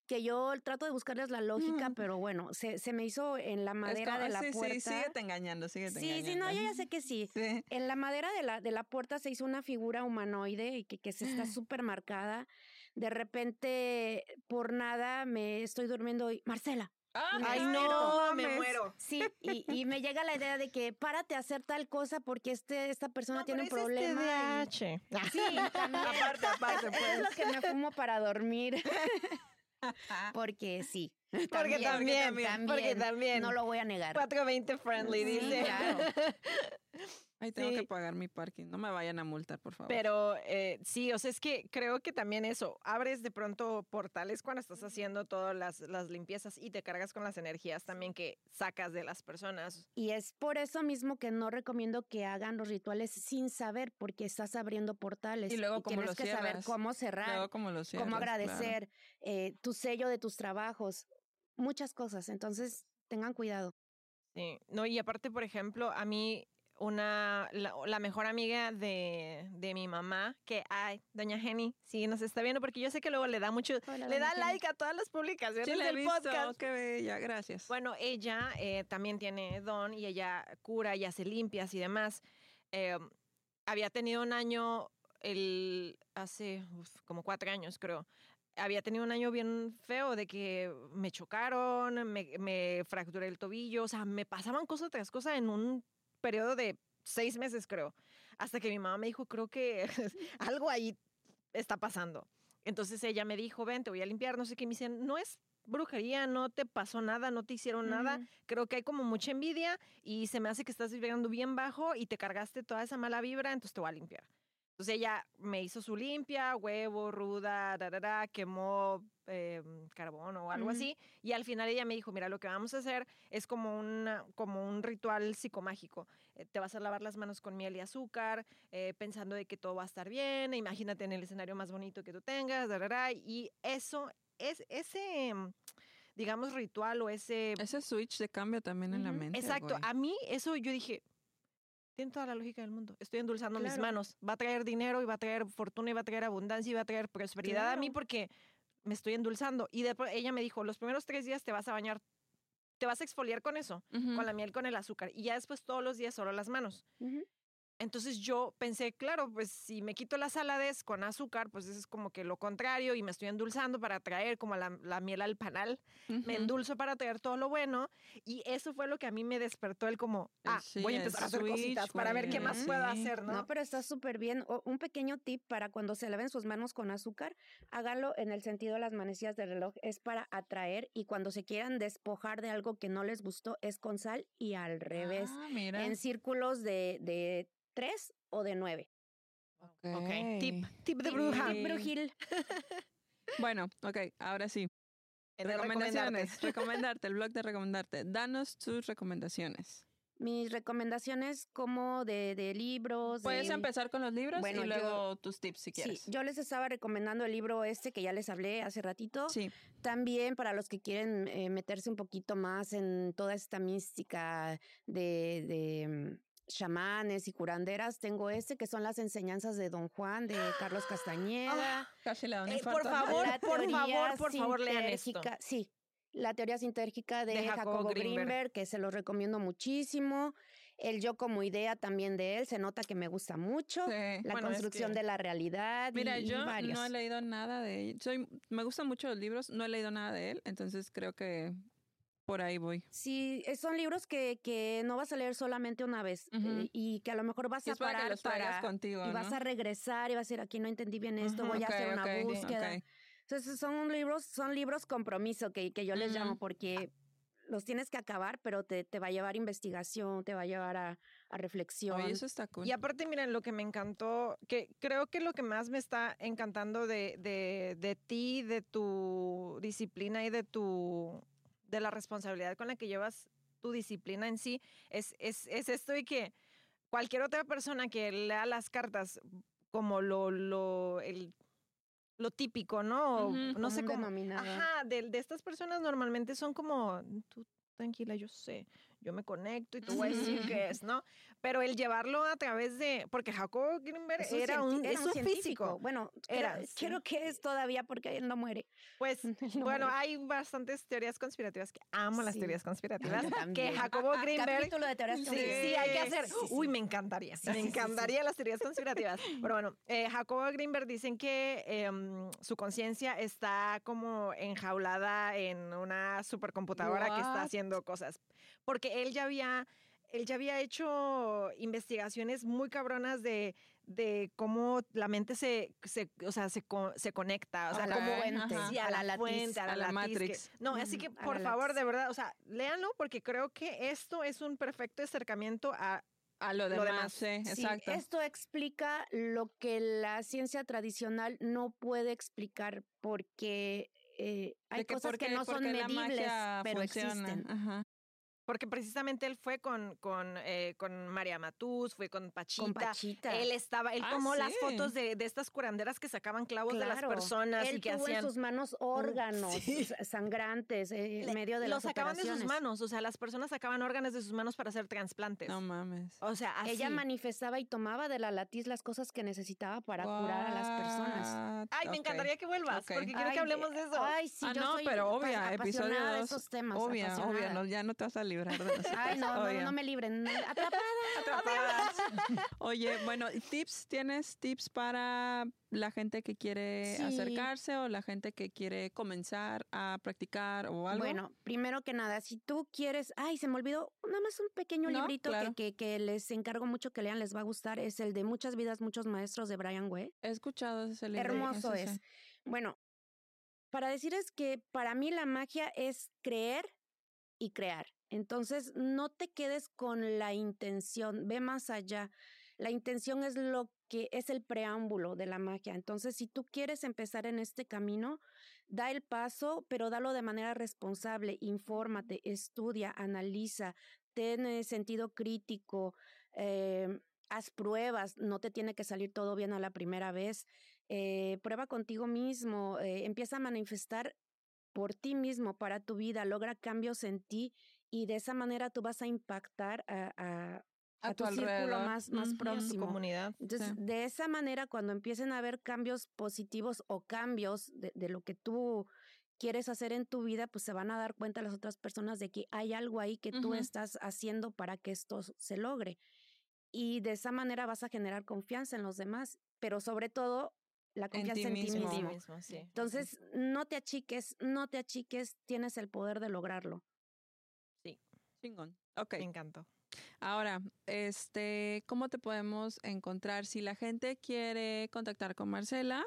que yo trato de buscarles la lógica, pero bueno, se, se, me hizo en la madera de la puerta. Sí, síguete engañando, síguete sí, engañando. Sí, no, yo ya sé que sí. En la madera de la, de la puerta se hizo una figura humanoide y que, que se está súper marcada. De repente, por nada, me estoy durmiendo y, Marcela, ah, Ay, no, me muero. Sí, y, y, me llega la idea de que párate a hacer tal cosa porque este, esta persona tiene un problema. Este Sí, también. aparte, aparte, pues. Es lo que me fumo para dormir. Porque sí. Porque también, porque también, No lo voy a negar. 420 friendly, dice. Ahí tengo que pagar mi parking. No me vayan a multar, por favor. Pero eh, sí, o sea, es que creo que también eso, abres de pronto portales cuando estás haciendo todas las, las limpiezas y te cargas con las energías también que sacas de las personas. Y es por eso mismo que no recomiendo que hagan los rituales sin saber, porque estás abriendo portales. Y luego, como tienes que saber cómo cerrar, luego, cómo, lo cierras, cómo agradecer, eh, tu sello de tus trabajos, muchas cosas. Entonces, tengan cuidado. Sí, no, y aparte, por ejemplo, a mí una, la, mejor amiga de, de, mi mamá, que, ay, doña Jenny, sí nos está viendo, porque yo sé que luego le da mucho, le da like a todas las publicaciones sí, del podcast. Qué bella, gracias. Bueno, ella eh, también tiene don y ella cura y hace limpias y demás. Eh, había tenido un año, el, hace como cuatro años creo, había tenido un año bien feo de que me chocaron, me, me fracturé el tobillo, o sea, me pasaban cosas tras cosas en un periodo de seis meses, creo. Hasta que mi mamá me dijo, creo que algo ahí está pasando. Entonces ella me dijo, ven, te voy a limpiar, no sé qué. me dicen, no es brujería, no te pasó nada, no te hicieron nada. Creo que hay como mucha envidia y se me hace que estás vibrando bien bajo y te cargaste toda esa mala vibra, entonces te voy a limpiar. Entonces ella me hizo su limpia, huevo, ruda, da, da, quemó eh, carbón o algo así. Y al final ella me dijo, mira, lo que vamos a hacer es como, una, como un ritual psicomágico. Eh, te vas a lavar las manos con miel y azúcar, eh, pensando de que todo va a estar bien. Imagínate en el escenario más bonito que tú tengas, da, da, y eso, es ese digamos, ritual o ese... Ese switch de cambio también en la mente. Exacto. A mí eso yo dije, tiene toda la lógica del mundo. Estoy endulzando mis manos. Va a traer dinero y va a traer fortuna y va a traer abundancia y va a traer prosperidad a mí porque me estoy endulzando. Y después ella me dijo, los primeros tres días te vas a bañar, te vas a exfoliar con eso, con la miel, con el azúcar. Y ya después todos los días solo las manos. Entonces yo pensé, claro, pues si me quito la saladez con azúcar, pues eso es como que lo contrario y me estoy endulzando para traer como la, miel al panal. Me endulzo para traer todo lo bueno y eso fue lo que a mí me despertó el como, ah, voy a empezar a hacer cositas para ver qué más puedo hacer, ¿no? No, pero está súper bien. un pequeño tip para cuando se laven sus manos con azúcar, hágalo en el sentido de las manecillas del reloj, es para atraer y cuando se quieran despojar de algo que no les gustó es con sal y al revés. Ah, en círculos de, de tres o de nueve. ok. Tip, tip de bruja. Tip brujil. bueno, ok, ahora sí. recomendaciones. recomendarte, el blog de recomendarte. Danos tus recomendaciones. Mis recomendaciones como de, de libros. Puedes empezar con los libros y luego tus tips si quieres. Sí, yo les estaba recomendando el libro este que ya les hablé hace ratito. Sí. También para los que quieren eh, meterse un poquito más en toda esta mística de, de mm, chamanes y curanderas, tengo este que son las enseñanzas de Don Juan, de Carlos ah, Castañeda. eh, por favor, por favor, por favor, lean esto. Sí, la teoría sintérgica de, Jacobo, Greenberg. que se los recomiendo muchísimo. El yo como idea también de él, se nota que me gusta mucho. la construcción de la realidad. Mira, yo no he leído nada de él. Soy, me gustan mucho los libros, no he leído nada de él, entonces creo que por ahí voy. Sí, eh, son libros que, que no vas a leer solamente una vez eh, y que a lo mejor vas a parar para, contigo, y vas a regresar y vas a decir aquí no entendí bien esto, voy a hacer una búsqueda. Entonces son libros, son libros compromiso que, que yo les llamo porque los tienes que acabar, pero te, te, va a llevar investigación, te va a llevar a, a reflexión. eso está cool. Y aparte, miren, lo que me encantó, que creo que lo que más me está encantando de, de, de ti, de tu disciplina y de tu de la responsabilidad con la que llevas tu disciplina en sí, es, es, es esto y que cualquier otra persona que lea las cartas como lo, lo, el, lo típico, ¿no? no sé cómo. Ajá, de, de, estas personas normalmente son como, tú tranquila, yo sé, yo me conecto y tú vas a decir que es, ¿no? Pero el llevarlo a través de, porque Jacob Greenberg era, un, físico. Bueno, era, creo, que es todavía porque él no muere. Pues, bueno, hay bastantes teorías conspirativas que amo las teorías conspirativas. que Jacobo Greenberg. Capítulo de teorías conspirativas. Sí, hay que hacer. Uy, me encantaría. me encantaría las teorías conspirativas. Pero bueno, eh, Jacobo Greenberg dicen que em, su conciencia está como enjaulada en una supercomputadora que está haciendo cosas. Porque él ya había él ya había hecho investigaciones muy cabronas de, de cómo la mente se, se, o sea, se, se conecta, o sea, como a, la, la fuente, a la, Matrix. No, así que por favor, de verdad, o sea, léanlo porque creo que esto es un perfecto acercamiento a a lo demás, Sí, exacto. esto explica lo que la ciencia tradicional no puede explicar porque eh, hay cosas que no son medibles, pero existen. Ajá. Porque precisamente él fue con, con, eh, con María Matús, fue con Pachita. Con Pachita. Él estaba, él ah, tomó las fotos de, de, estas curanderas que sacaban clavos de las personas y que tuvo hacían. en sus manos órganos sangrantes en medio de los las sacaban de sus manos, o sea, las personas sacaban órganos de sus manos para hacer trasplantes. No mames. O sea, ella manifestaba y tomaba de la latiz las cosas que necesitaba para curar a las personas. Ay, me encantaría que vuelvas, porque quiero que hablemos de eso. Ay, sí, ah, yo no, soy pero obvia, episodio de esos temas. Obvia, obvia, no, ya no te vas a librar Ay, no, no, no, me libren. Atrapada. Atrapada. Oye, bueno, tips, ¿tienes tips para la gente que quiere acercarse o la gente que quiere comenzar a practicar o algo? Bueno, primero que nada, si tú quieres, ay, se me olvidó, nada más un pequeño librito que, que, les encargo mucho que lean, les va a gustar, es el de Muchas vidas, muchos maestros de Brian Way. He escuchado ese libro. Hermoso es. Bueno, para decir es que para mí la magia es creer y crear. Entonces, no te quedes con la intención, ve más allá. La intención es lo que es el preámbulo de la magia. Entonces, si tú quieres empezar en este camino, da el paso, pero dalo de manera responsable, infórmate, estudia, analiza, ten eh, sentido crítico, eh, haz pruebas, no te tiene que salir todo bien a la primera vez. Eh, prueba contigo mismo, empieza a manifestar por ti mismo, para tu vida, logra cambios en ti y de esa manera tú vas a impactar a, a, tu, círculo más, más próximo. comunidad. Entonces, de esa manera, cuando empiecen a haber cambios positivos o cambios de, de, lo que tú quieres hacer en tu vida, pues se van a dar cuenta las otras personas de que hay algo ahí que tú estás haciendo para que esto se logre. Y de esa manera vas a generar confianza en los demás, pero sobre todo la confianza en ti, mismo. Entonces, no te achiques, no te achiques, tienes el poder de lograrlo. Chingón. Ok. Me encantó. Ahora, este, ¿cómo te podemos encontrar? Si la gente quiere contactar con Marcela,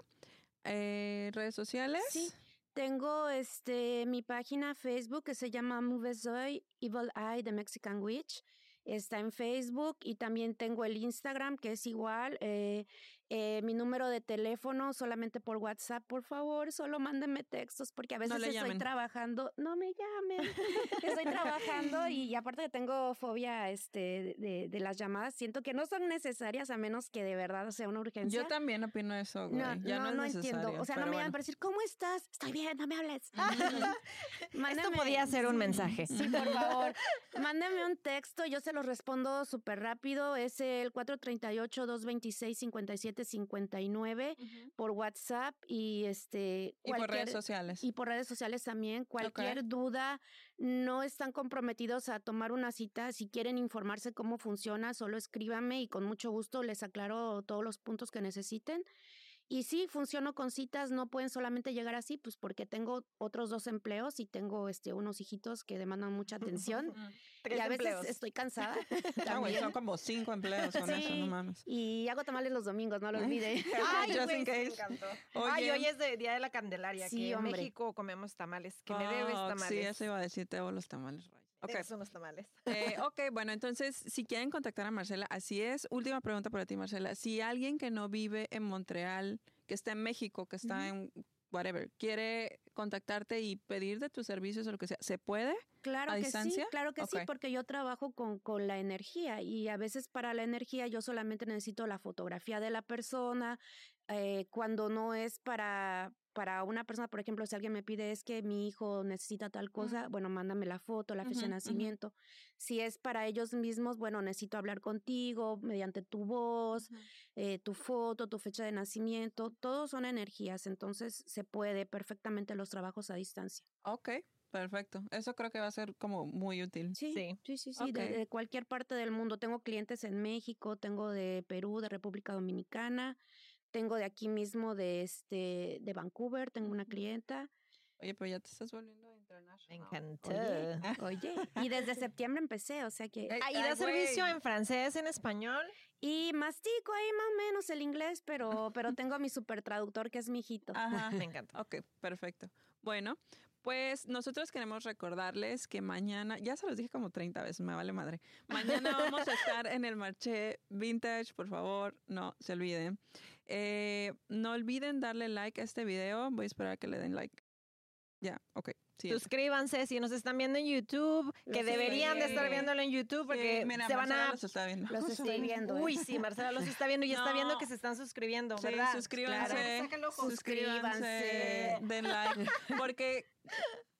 eh, redes sociales. Sí. Tengo este mi página Facebook que se llama Movesoy Evil Eye The Mexican Witch. Está en Facebook y también tengo el Instagram que es igual. Eh, eh, mi número de teléfono solamente por WhatsApp, por favor, solo mándenme textos porque a veces estoy trabajando, no me llamen, estoy trabajando y, aparte que tengo fobia este, de, de, las llamadas, siento que no son necesarias a menos que de verdad sea una urgencia. Yo también opino eso, güey. No, ya no, no, entiendo, o sea, no me llaman para decir, ¿cómo estás? Estoy bien, no me hables. Esto podía ser un mensaje. Sí, por favor, mándame un texto, yo se los respondo súper rápido, es el 438 226 57 59 por WhatsApp y este y por redes sociales. Y por redes sociales también. Cualquier duda, no están comprometidos a tomar una cita. Si quieren informarse cómo funciona, solo escríbame y con mucho gusto les aclaro todos los puntos que necesiten. Y sí, funciono con citas, no pueden solamente llegar así, pues porque tengo otros dos empleos y tengo este unos hijitos que demandan mucha atención. y a veces estoy cansada. Ah, son como cinco empleos con eso, no mames. Y hago tamales los domingos, no lo olvide. Ay, Just in case. Ay, hoy es de Día de la Candelaria, que en México comemos tamales, que me debes tamales. Sí, eso iba a decir, te hago los tamales. Okay. Son los tamales. Eh, ok, bueno, entonces, si quieren contactar a Marcela, así es. Última pregunta para ti, Marcela. Si alguien que no vive en Montreal, que está en México, que está en whatever, quiere contactarte y pedir de tus servicios o lo que sea, ¿se puede? Claro a que distancia? sí, claro que sí, porque yo trabajo con, con la energía y a veces para la energía yo solamente necesito la fotografía de la persona, eh, cuando no es para, para una persona, por ejemplo, si alguien me pide es que mi hijo necesita tal cosa, bueno, mándame la foto, la fecha de nacimiento. Si es para ellos mismos, bueno, necesito hablar contigo mediante tu voz, eh, tu foto, tu fecha de nacimiento, todos son energías, entonces se puede perfectamente los trabajos a distancia. Ok. Perfecto. Eso creo que va a ser como muy útil. Sí, sí, sí, sí. de, cualquier parte del mundo. Tengo clientes en México, tengo de Perú, de República Dominicana, tengo de aquí mismo, de este, de Vancouver, tengo una clienta. Oye, pero ya te estás volviendo internacional. Me encantó. Oye, y desde septiembre empecé, o sea que... ¿Y da servicio en francés, en español? Y mastico ahí más o menos el inglés, pero, pero tengo a mi super traductor que es mi hijito. Ajá, me encanta. Ok, perfecto. Bueno, pues nosotros queremos recordarles que mañana, ya se los dije como 30 veces, me vale madre. Mañana vamos a estar en el marché vintage, por favor, no se olviden. Eh, no olviden darle like a este video. Voy a esperar a que le den like. Ya, ok. Suscríbanse si nos están viendo en YouTube, que deberían de estar viéndolo en YouTube porque se van a... Los está viendo. Los estoy viendo. Uy, sí, Marcela los está viendo y está viendo que se están suscribiendo, ¿verdad? suscríbanse. Suscríbanse. Den like. Porque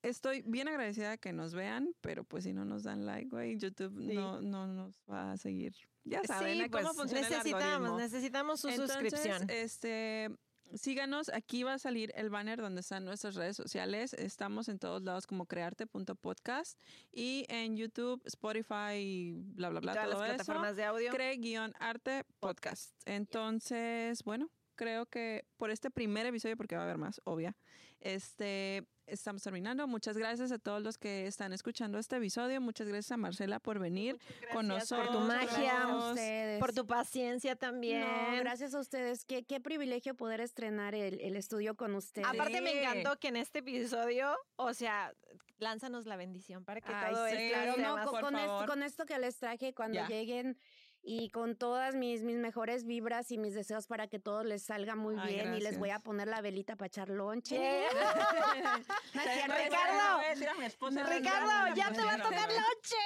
estoy bien agradecida que nos vean, pero pues si no nos dan like, güey, YouTube no, no nos va a seguir. Ya saben cómo pues, funciona necesitamos, necesitamos su suscripción. Este, síganos, aquí va a salir el banner donde están nuestras redes sociales. Estamos en todos lados como crearte.podcast y en YouTube, Spotify, bla, bla, bla. Todas todo las plataformas eso, de audio. Cree-arte podcast. Entonces, bueno, creo que por este primer episodio, porque va a haber más, obvia, este, estamos terminando. Muchas gracias a todos los que están escuchando este episodio. Muchas gracias a Marcela por venir con nosotros. Por tu magia, por tu paciencia también. gracias a ustedes. Qué, qué privilegio poder estrenar el, el estudio con ustedes. Aparte me encantó que en este episodio, o sea, lánzanos la bendición para que todo sí, claro, no, con, esto, con, esto, que les traje cuando lleguen y con todas mis, mis mejores vibras y mis deseos para que todo les salga muy bien y les voy a poner la velita para echar lonche. Ricardo, Ricardo, ya te va a tocar lonche.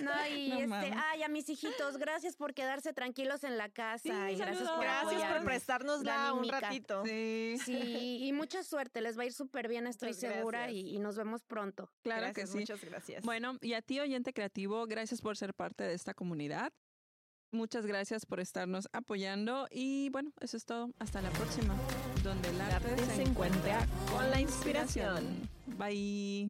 no, y este, ay, a mis hijitos, gracias por quedarse tranquilos en la casa y gracias por Gracias por prestarnos la un ratito. Sí. sí, y mucha suerte, les va a ir súper bien, estoy segura y, y, nos vemos pronto. Claro que sí. Muchas gracias. Bueno, y a ti oyente creativo, gracias por ser parte de esta comunidad. Muchas gracias por estarnos apoyando y bueno, eso es todo. Hasta la próxima, donde el arte, se, encuentra con la inspiración. Bye.